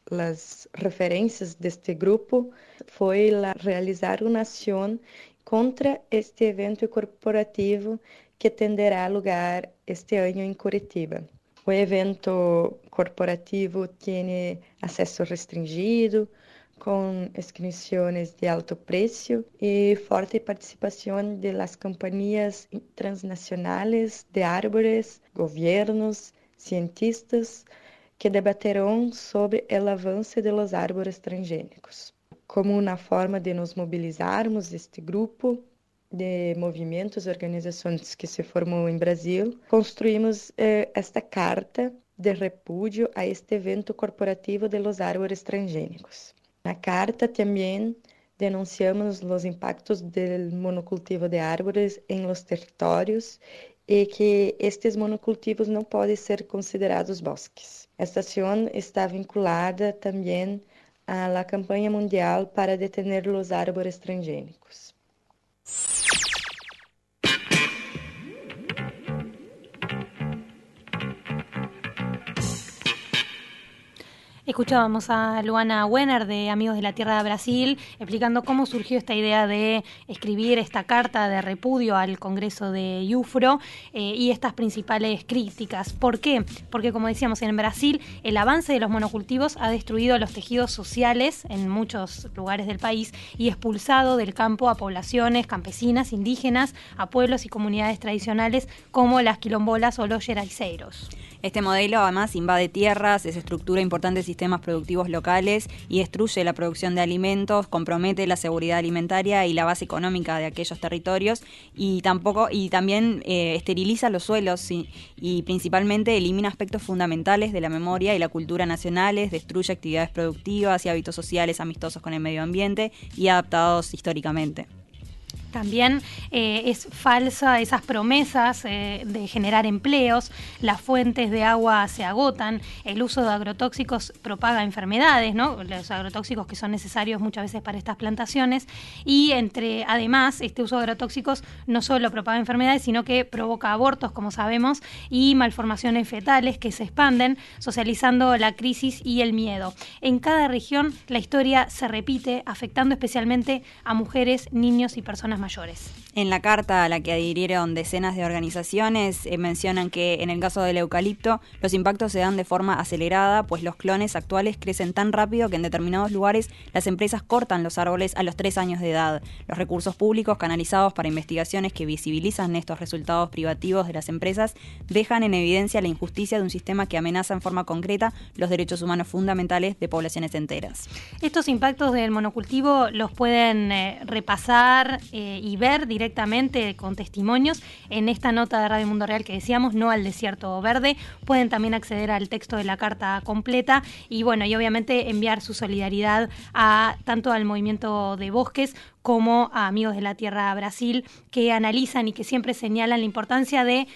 referências deste grupo foi realizar uma ação contra este evento corporativo que tenderá lugar este ano em Curitiba. O evento corporativo tem acesso restringido, com inscrições de alto preço e forte participação de las companhias transnacionais de árvores, governos, cientistas que debaterão sobre o avanço de los árvores transgênicos. Como uma forma de nos mobilizarmos, este grupo de movimentos, organizações que se formou em Brasil, construímos eh, esta carta de repúdio a este evento corporativo de los árboles transgênicos. Na carta também denunciamos os impactos do monocultivo de árvores em los territórios e que estes monocultivos não podem ser considerados bosques. Esta ação está vinculada também à campanha mundial para detener os árboles transgênicos. Escuchábamos a Luana Wenner de Amigos de la Tierra de Brasil explicando cómo surgió esta idea de escribir esta carta de repudio al Congreso de Iufro eh, y estas principales críticas. ¿Por qué? Porque como decíamos, en Brasil el avance de los monocultivos ha destruido los tejidos sociales en muchos lugares del país y expulsado del campo a poblaciones campesinas, indígenas, a pueblos y comunidades tradicionales como las quilombolas o los yeraiceiros. Este modelo además invade tierras, desestructura importantes sistemas productivos locales y destruye la producción de alimentos, compromete la seguridad alimentaria y la base económica de aquellos territorios y tampoco y también eh, esteriliza los suelos y, y, principalmente elimina aspectos fundamentales de la memoria y la cultura nacionales, destruye actividades productivas y hábitos sociales amistosos con el medio ambiente y adaptados históricamente. También eh, es falsa esas promesas eh, de generar empleos, las fuentes de agua se agotan, el uso de agrotóxicos propaga enfermedades, ¿no? los agrotóxicos que son necesarios muchas veces para estas plantaciones y entre además este uso de agrotóxicos no solo propaga enfermedades, sino que provoca abortos, como sabemos, y malformaciones fetales que se expanden, socializando la crisis y el miedo. En cada región la historia se repite, afectando especialmente a mujeres, niños y personas personas mayores. En la carta a la que adhirieron decenas de organizaciones eh, mencionan que en el caso del eucalipto los impactos se dan de forma acelerada, pues los clones actuales crecen tan rápido que en determinados lugares las empresas cortan los árboles a los tres años de edad. Los recursos públicos canalizados para investigaciones que visibilizan estos resultados privativos de las empresas dejan en evidencia la injusticia de un sistema que amenaza en forma concreta los derechos humanos fundamentales de poblaciones enteras. Estos impactos del monocultivo los pueden eh, repasar eh, y ver directamente con testimonios en esta nota de Radio Mundo Real que decíamos, no al desierto verde. Pueden también acceder al texto de la carta completa y bueno, y obviamente enviar su solidaridad a tanto al movimiento de bosques como a Amigos de la Tierra Brasil, que analizan y que siempre señalan la importancia de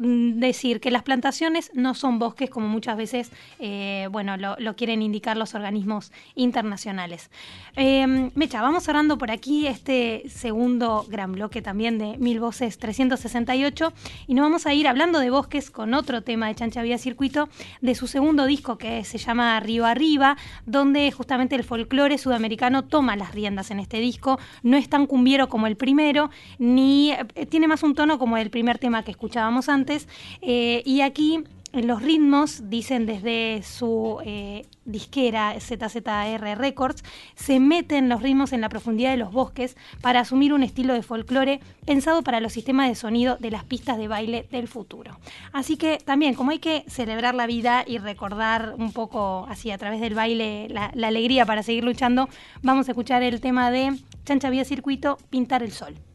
decir que las plantaciones no son bosques como muchas veces eh, bueno, lo, quieren indicar los organismos internacionales. Eh, Mecha, vamos cerrando por aquí este segundo gran bloque también de Mil Voces 368 y nos vamos a ir hablando de bosques con otro tema de Chancha Vía Circuito de su segundo disco que se llama Río Arriba, donde justamente el folclore sudamericano toma las riendas en este disco. No es tan cumbiero como el primero, ni eh, tiene más un tono como el primer tema que escuchábamos antes eh, y aquí los ritmos, dicen desde su eh, disquera ZZR Records, se meten los ritmos en la profundidad de los bosques para asumir un estilo de folclore pensado para los sistemas de sonido de las pistas de baile del futuro. Así que también, como hay que celebrar la vida y recordar un poco así a través del baile la, la alegría para seguir luchando, vamos a escuchar el tema de Chancha Vía Circuito, Pintar el Sol.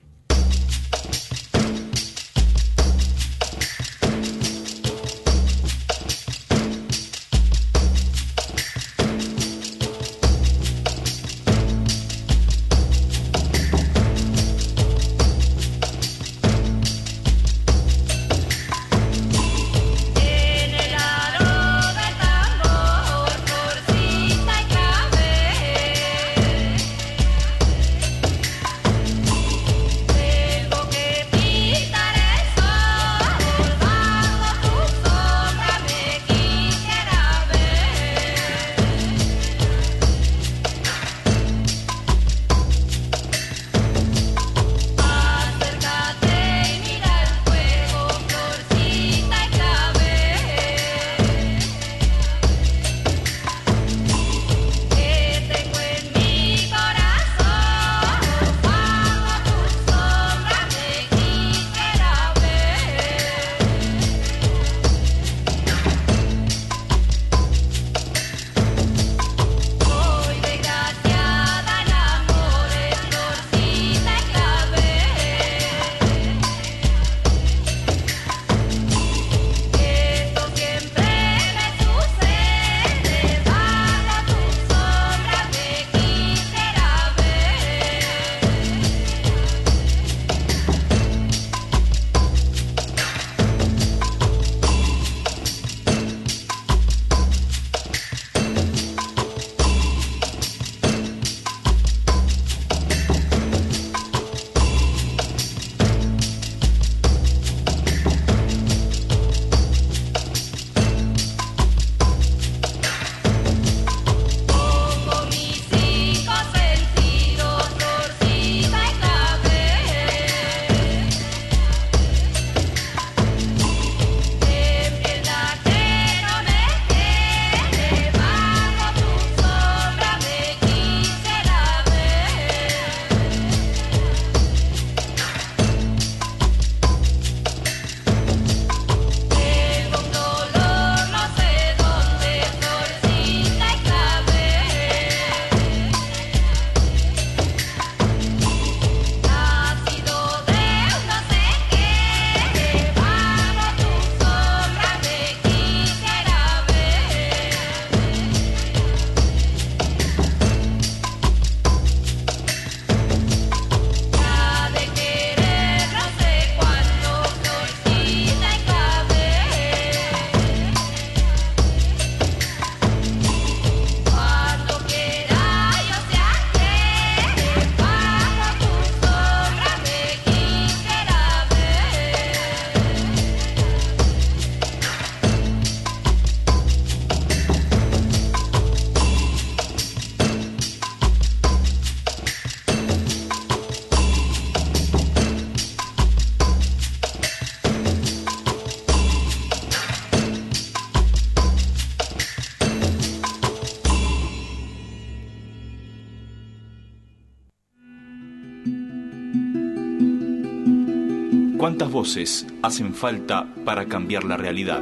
Voces hacen falta para cambiar la realidad?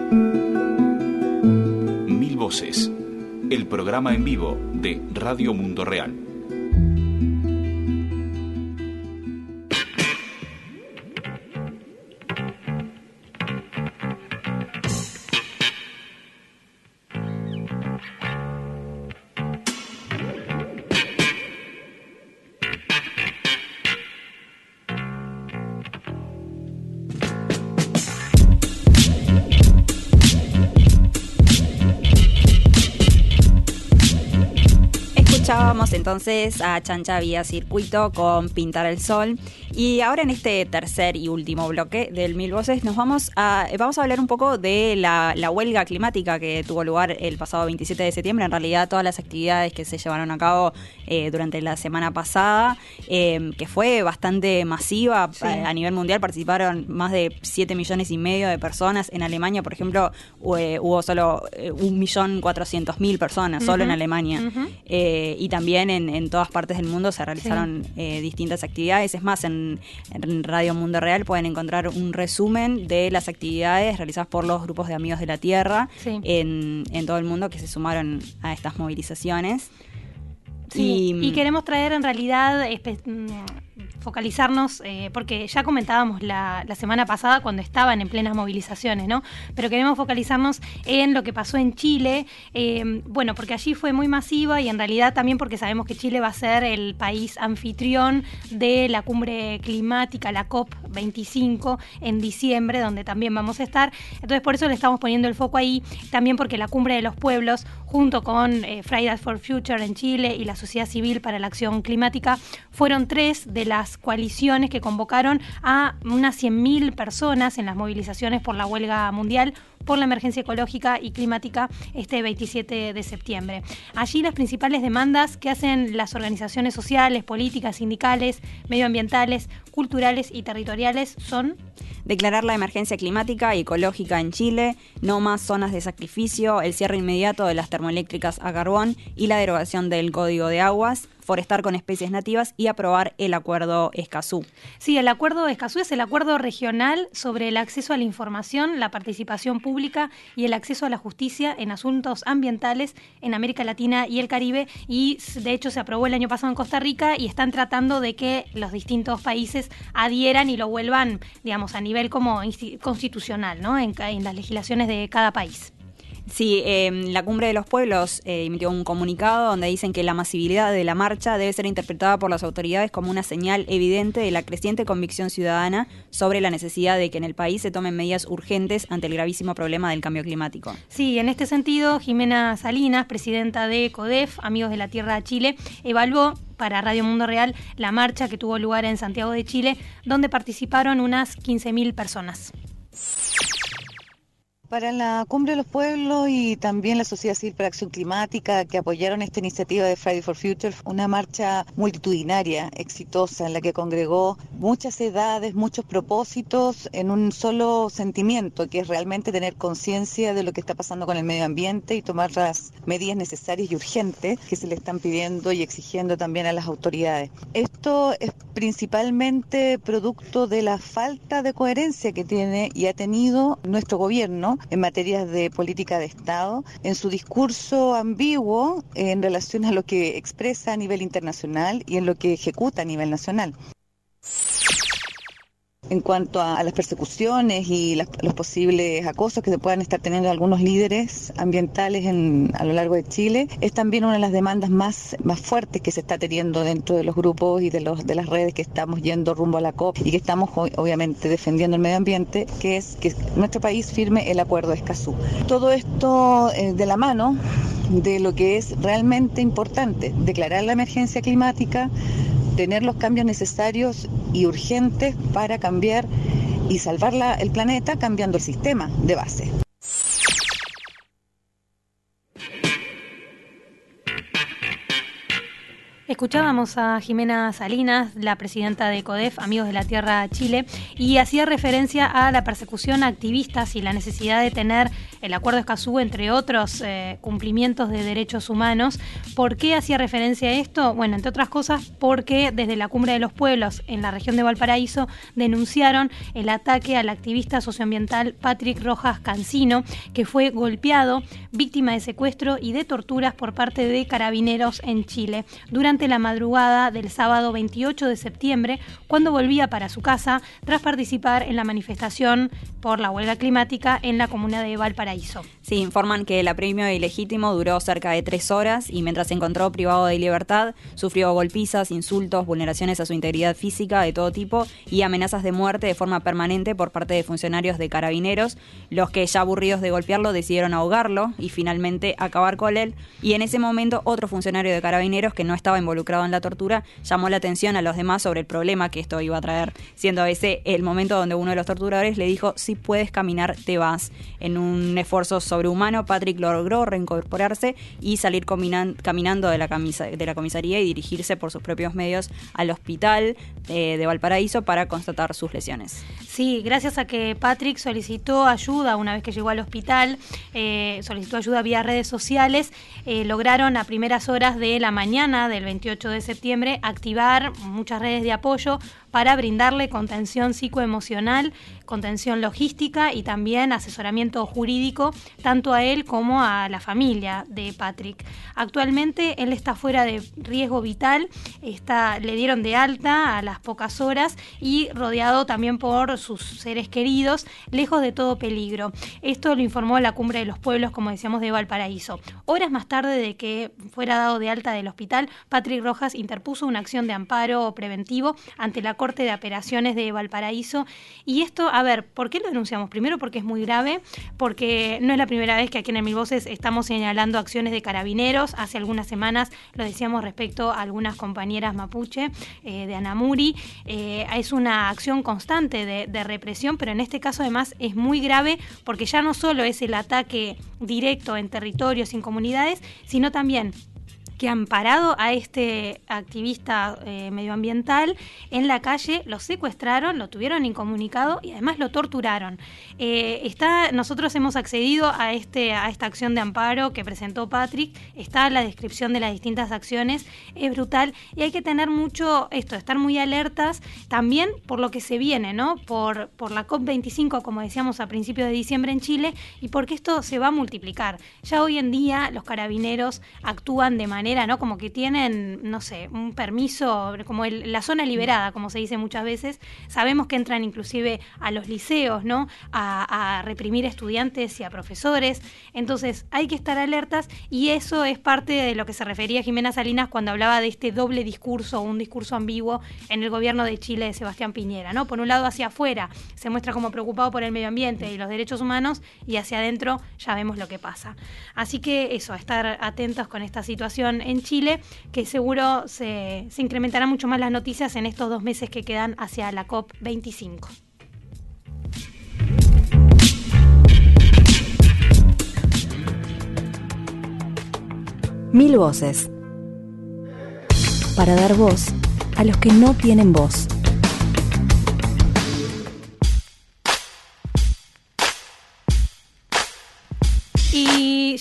Mil voces. El programa en vivo de Radio Mundo Real. Entonces a Chancha Vía Circuito con Pintar el Sol. Y ahora en este tercer y último bloque del Mil Voces nos vamos a, vamos a hablar un poco de la, huelga climática que tuvo lugar el pasado 27 de septiembre. En realidad todas las actividades que se llevaron a cabo eh, durante la semana pasada, eh, que fue bastante masiva eh, a nivel mundial. Participaron más de 7 millones y medio de personas. En Alemania, por ejemplo, hubo solo 1.400.000 personas, solo en Alemania. y también en, todas partes del mundo se realizaron distintas actividades. Es más, en, Radio Mundo Real pueden encontrar un resumen de las actividades realizadas por los grupos de amigos de la Tierra en, en todo el mundo que se sumaron a estas movilizaciones. Sí, y, queremos traer en realidad mm, focalizarnos, eh, porque ya comentábamos la, semana pasada cuando estaban en plenas movilizaciones, ¿no? Pero queremos focalizarnos en lo que pasó en Chile, eh, bueno, porque allí fue muy masiva y en realidad también porque sabemos que Chile va a ser el país anfitrión de la cumbre climática, la COP25, en diciembre, donde también vamos a estar. Entonces por eso le estamos poniendo el foco ahí, también porque la cumbre de los pueblos, junto con eh, Fridays for Future en Chile y la sociedad civil para la acción climática, fueron tres de las coaliciones que convocaron a unas 100.000 personas en las movilizaciones por la huelga mundial por la emergencia ecológica y climática este 27 de septiembre. Allí las principales demandas que hacen las organizaciones sociales, políticas, sindicales, medioambientales, culturales y territoriales son declarar la emergencia climática y ecológica en Chile, no más zonas de sacrificio, el cierre inmediato de las termoeléctricas a carbón y la derogación del Código de Aguas, forestar con especies nativas y aprobar el acuerdo Escazú. Sí, el acuerdo Escazú es el acuerdo regional sobre el acceso a la información, la participación pública y el acceso a la justicia en asuntos ambientales en América Latina y el Caribe y de hecho se aprobó el año pasado en Costa Rica y están tratando de que los distintos países adhieran y lo vuelvan, digamos, a nivel como constitucional, ¿no? en las legislaciones de cada país. Sí, em, la Cumbre de los Pueblos eh, emitió un comunicado donde dicen que la masividad de la marcha debe ser interpretada por las autoridades como una señal evidente de la creciente convicción ciudadana sobre la necesidad de que en el país se tomen medidas urgentes ante el gravísimo problema del cambio climático. Sí, en este sentido, Jimena Salinas, presidenta de CODEF, Amigos de la Tierra Chile, evaluó para Radio Mundo Real la marcha que tuvo lugar en Santiago de Chile, donde participaron unas 15.000 personas. Para la Cumbre de los Pueblos y también la Sociedad Civil para Acción Climática que apoyaron esta iniciativa de Friday for Future, una marcha multitudinaria, exitosa, en la que congregó muchas edades, muchos propósitos en un solo sentimiento, que es realmente tener conciencia de lo que está pasando con el medio ambiente y tomar las medidas necesarias y urgentes que se le están pidiendo y exigiendo también a las autoridades. Esto es principalmente producto de la falta de coherencia que tiene y ha tenido nuestro gobierno en materia de política de Estado, en su discurso ambiguo en relación a lo que expresa a nivel internacional y en lo que ejecuta a nivel nacional en cuanto a, las persecuciones y los posibles acosos que se puedan estar teniendo algunos líderes ambientales a lo largo de Chile, es también una de las demandas más, más fuertes que se está teniendo dentro de los grupos y de, los, de las redes que estamos yendo rumbo a la COP y que estamos obviamente defendiendo el medio ambiente, que es que nuestro país firme el acuerdo de Escazú. Todo esto eh, de la mano de lo que es realmente importante, declarar la emergencia climática, tener los cambios necesarios y urgentes para cambiar y salvar el planeta cambiando el sistema de base. Escuchábamos a Jimena Salinas, la presidenta de CODEF, Amigos de la Tierra Chile, y hacía referencia a la persecución a activistas y la necesidad de tener el Acuerdo Escazú, entre otros eh, cumplimientos de derechos humanos. ¿Por qué hacía referencia a esto? Bueno, entre otras cosas, porque desde la Cumbre de los Pueblos en la región de Valparaíso denunciaron el ataque al activista socioambiental Patrick Rojas Cancino, que fue golpeado, víctima de secuestro y de torturas por parte de carabineros en Chile durante la madrugada del sábado 28 de septiembre, cuando volvía para su casa tras participar en la manifestación por la huelga climática en la comuna de Valparaíso. Sí, informan que el apremio ilegítimo duró cerca de tres horas y mientras se encontró privado de libertad, sufrió golpizas, insultos, vulneraciones a su integridad física de todo tipo y amenazas de muerte de forma permanente por parte de funcionarios de carabineros, los que ya aburridos de golpearlo decidieron ahogarlo y finalmente acabar con él. Y en ese momento otro funcionario de carabineros que no estaba involucrado en la tortura llamó la atención a los demás sobre el problema que esto iba a traer, siendo ese el momento donde uno de los torturadores le dijo, si puedes caminar, te vas. En un esfuerzo sobrehumano, Patrick logró reincorporarse y salir caminando de la, comisaría y dirigirse por sus propios medios al hospital eh, de Valparaíso para constatar sus lesiones. Sí, gracias a que Patrick solicitó ayuda una vez que llegó al hospital, eh, solicitó ayuda vía redes sociales, eh, lograron a primeras horas de la mañana del 28 de septiembre activar muchas redes de apoyo para brindarle contención psicoemocional, contención logística y también asesoramiento jurídico tanto a él como a la familia de Patrick. Actualmente él está fuera de riesgo vital, está, le dieron de alta a las pocas horas y rodeado también por sus seres queridos, lejos de todo peligro. Esto lo informó la Cumbre de los Pueblos, como decíamos, de Valparaíso. Horas más tarde de que fuera dado de alta del hospital, Rojas interpuso una acción de amparo preventivo ante la Corte de Apelaciones de Valparaíso. Y esto, a ver, ¿por qué lo denunciamos? Primero porque es muy grave, porque no es la primera vez que aquí en Mil Voces estamos señalando acciones de carabineros. Hace algunas semanas lo decíamos respecto a algunas compañeras mapuche eh, de Anamuri. Eh, es una acción constante de, de represión, pero en este caso además es muy grave porque ya no solo es el ataque directo en territorios, sin comunidades, sino también que han parado a este activista eh, medioambiental en la calle, lo secuestraron, lo tuvieron incomunicado y además lo torturaron. Eh, está, nosotros hemos accedido a, este, a esta acción de amparo que presentó Patrick, está la descripción de las distintas acciones, es brutal y hay que tener mucho esto, estar muy alertas también por lo que se viene, ¿no? Por, por la COP25, como decíamos a principios de diciembre en Chile, y porque esto se va a multiplicar. Ya hoy en día los carabineros actúan de manera ¿no? Como que tienen, no sé, un permiso, como la zona liberada, como se dice muchas veces. Sabemos que entran inclusive a los liceos, ¿no? A, a reprimir estudiantes y a profesores. Entonces, hay que estar alertas y eso es parte de lo que se refería Jimena Salinas cuando hablaba de este doble discurso, un discurso ambiguo en el gobierno de Chile de Sebastián Piñera, ¿no? Por un lado, hacia afuera se muestra como preocupado por el medio ambiente y los derechos humanos y hacia adentro ya vemos lo que pasa. Así que eso, a estar atentos con esta situación en Chile, que seguro se, se incrementarán mucho más las noticias en estos dos meses que quedan hacia la COP25. Mil voces. Para dar voz a los que no tienen voz.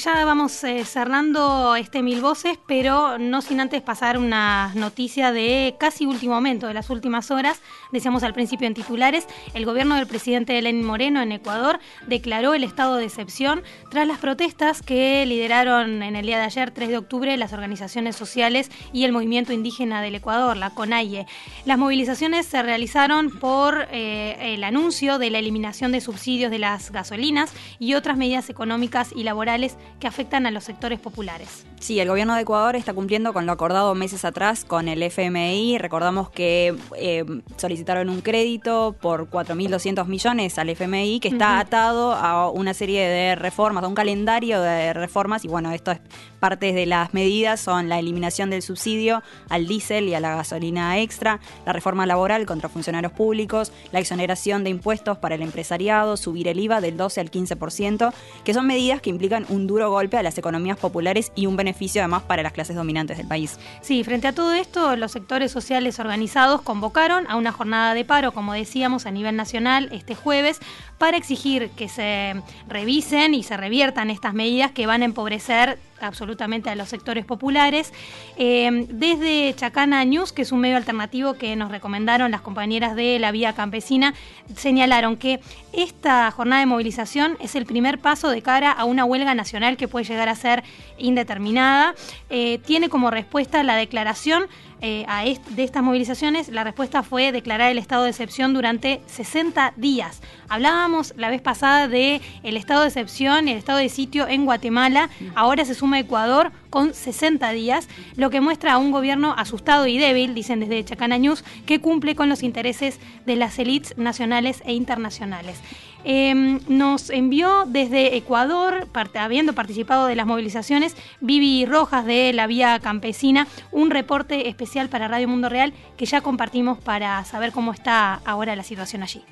Ya vamos eh, cerrando este Mil Voces, pero no sin antes pasar una noticia de casi último momento, de las últimas horas. Decíamos al principio en titulares, el gobierno del presidente Lenín Moreno en Ecuador declaró el estado de excepción tras las protestas que lideraron en el día de ayer, 3 de octubre, las organizaciones sociales y el movimiento indígena del Ecuador, la CONAIE. Las movilizaciones se realizaron por eh, el anuncio de la eliminación de subsidios de las gasolinas y otras medidas económicas y laborales que afectan a los sectores populares. Sí, el gobierno de Ecuador está cumpliendo con lo acordado meses atrás con el FMI. Recordamos que eh, solicitaron un crédito por 4.200 millones al FMI que está atado a una serie de reformas, a un calendario de reformas y bueno, esto es parte de las medidas son la eliminación del subsidio al diésel y a la gasolina extra, la reforma laboral contra funcionarios públicos, la exoneración de impuestos para el empresariado, subir el IVA del 12 al 15%, que son medidas que implican un duro golpe a las economías populares y un beneficio además para las clases dominantes del país. Sí, frente a todo esto, los sectores sociales organizados convocaron a una jornada de paro, como decíamos, a nivel nacional este jueves, para exigir que se revisen y se reviertan estas medidas que van a empobrecer absolutamente a los sectores populares. Eh, desde Chacana News, que es un medio alternativo que nos recomendaron las compañeras de la Vía Campesina, señalaron que esta jornada de movilización es el primer paso de cara a una huelga nacional que puede llegar a ser indeterminada. Eh, tiene como respuesta la declaración eh, a de estas movilizaciones, la respuesta fue declarar el estado de excepción durante 60 días. Hablábamos la vez pasada de el estado de excepción, el estado de sitio en Guatemala, ahora se suma Ecuador con 60 días, lo que muestra a un gobierno asustado y débil, dicen desde Chacana News, que cumple con los intereses de las élites nacionales e internacionales. Em, nos envió desde Ecuador, habiendo participado de las movilizaciones, Vivi Rojas de la Vía Campesina, un reporte especial para Radio Mundo Real que ya compartimos para saber cómo está ahora la situación allí.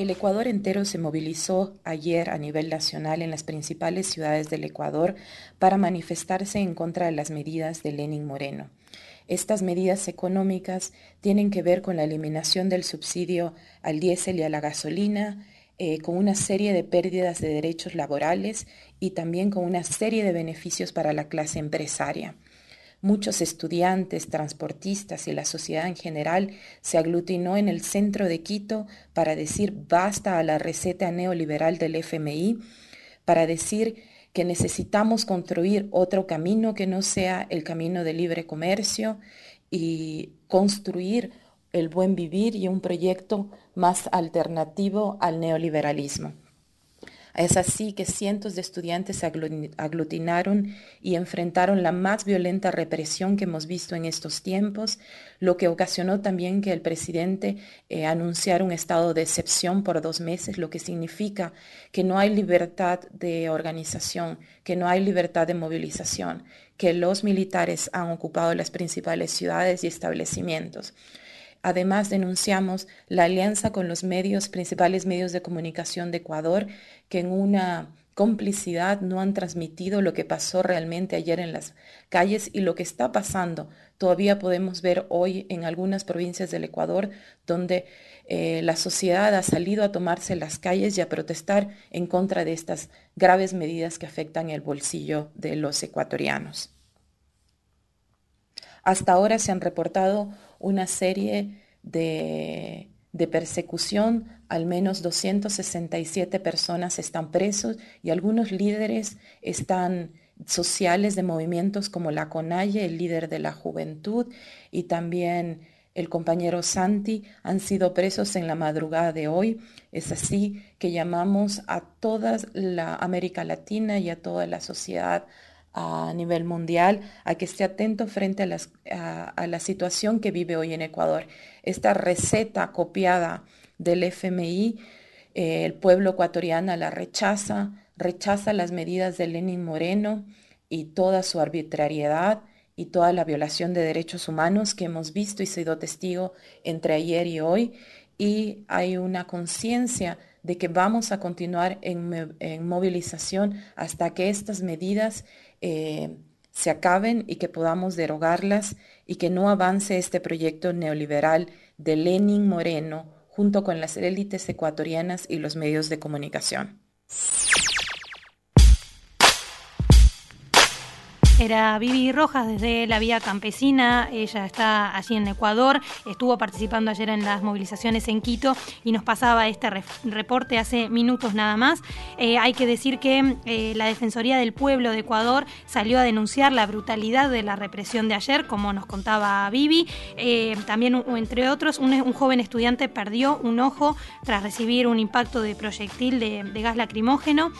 El Ecuador entero se movilizó ayer a nivel nacional en las principales ciudades del Ecuador para manifestarse en contra de las medidas de Lenin Moreno. Estas medidas económicas tienen que ver con la eliminación del subsidio al diésel y a la gasolina, eh, con una serie de pérdidas de derechos laborales y también con una serie de beneficios para la clase empresaria. Muchos estudiantes, transportistas y la sociedad en general se aglutinó en el centro de Quito para decir basta a la receta neoliberal del FMI, para decir que necesitamos construir otro camino que no sea el camino de libre comercio y construir el buen vivir y un proyecto más alternativo al neoliberalismo. Es así que cientos de estudiantes se aglutinaron y enfrentaron la más violenta represión que hemos visto en estos tiempos, lo que ocasionó también que el presidente eh, anunciara un estado de excepción por dos meses, lo que significa que no hay libertad de organización, que no hay libertad de movilización, que los militares han ocupado las principales ciudades y establecimientos. Además, denunciamos la alianza con los medios, principales medios de comunicación de Ecuador, que en una complicidad no han transmitido lo que pasó realmente ayer en las calles y lo que está pasando. Todavía podemos ver hoy en algunas provincias del Ecuador donde eh, la sociedad ha salido a tomarse las calles y a protestar en contra de estas graves medidas que afectan el bolsillo de los ecuatorianos. Hasta ahora se han reportado una serie de, persecución, al menos 267 personas están presos y algunos líderes están sociales de movimientos como la CONAIE, el líder de la juventud, y también el compañero Santi han sido presos en la madrugada de hoy. Es así que llamamos a toda la América Latina y a toda la sociedad a nivel mundial a que esté atento frente a, la situación que vive hoy en Ecuador. Esta receta copiada del FMI, eh, el pueblo ecuatoriano la rechaza, rechaza las medidas de Lenin Moreno y toda su arbitrariedad y toda la violación de derechos humanos que hemos visto y sido testigo entre ayer y hoy. Y hay una conciencia de que vamos a continuar en, en movilización hasta que estas medidas eh, se acaben y que podamos derogarlas y que no avance este proyecto neoliberal de Lenin Moreno junto con las élites ecuatorianas y los medios de comunicación. Era Vivi Rojas desde la Vía Campesina, ella está allí en Ecuador, estuvo participando ayer en las movilizaciones en Quito y nos pasaba este reporte hace minutos nada más. Eh, hay que decir que eh, la Defensoría del Pueblo de Ecuador salió a denunciar la brutalidad de la represión de ayer, como nos contaba Vivi. Eh, también, entre otros, un, joven estudiante perdió un ojo tras recibir un impacto de proyectil de, de gas lacrimógeno.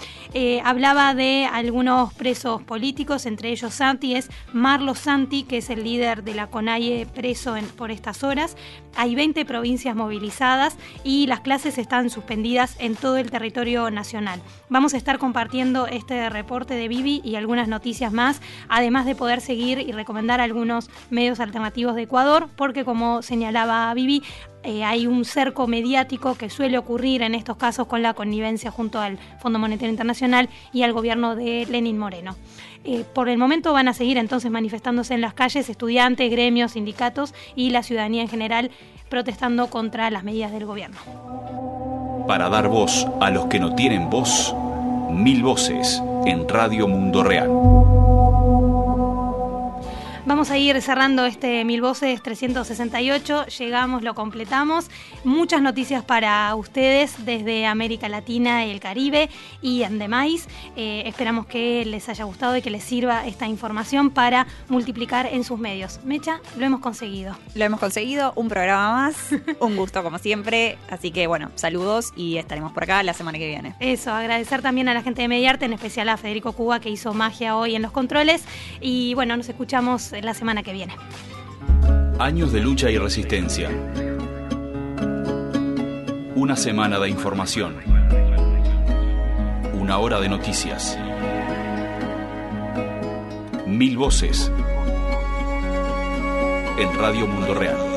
hablaba de algunos presos políticos, entre ellos Santi es Marlo Santi, que es el líder de la CONAIE preso por estas horas. Hay 20 provincias movilizadas y las clases están suspendidas en todo el territorio nacional. Vamos a estar compartiendo este reporte de Vivi y algunas noticias más, además de poder seguir y recomendar algunos medios alternativos de Ecuador, porque como señalaba Vivi, eh, hay un cerco mediático que suele ocurrir en estos casos con la connivencia junto al Fondo Monetario Internacional y al gobierno de Lenin Moreno. Eh, por el momento van a seguir entonces manifestándose en las calles estudiantes, gremios, sindicatos y la ciudadanía en general protestando contra las medidas del gobierno. Para dar voz a los que no tienen voz, mil voces en Radio Mundo Real. Vamos a ir cerrando este Mil Voces 368. Llegamos, lo completamos. Muchas noticias para ustedes desde América Latina y el Caribe y demás. Eh, esperamos que les haya gustado y que les sirva esta información para multiplicar en sus medios. Mecha, lo hemos conseguido. Lo hemos conseguido, un programa más. (laughs) un gusto como siempre. Así que bueno, saludos y estaremos por acá la semana que viene. Eso, agradecer también a la gente de Mediarte, en especial a Federico Cuba que hizo magia hoy en los controles. Y bueno, nos escuchamos la semana que viene. Años de lucha y resistencia. Una semana de información. Una hora de noticias. Mil voces. En Radio Mundo Real.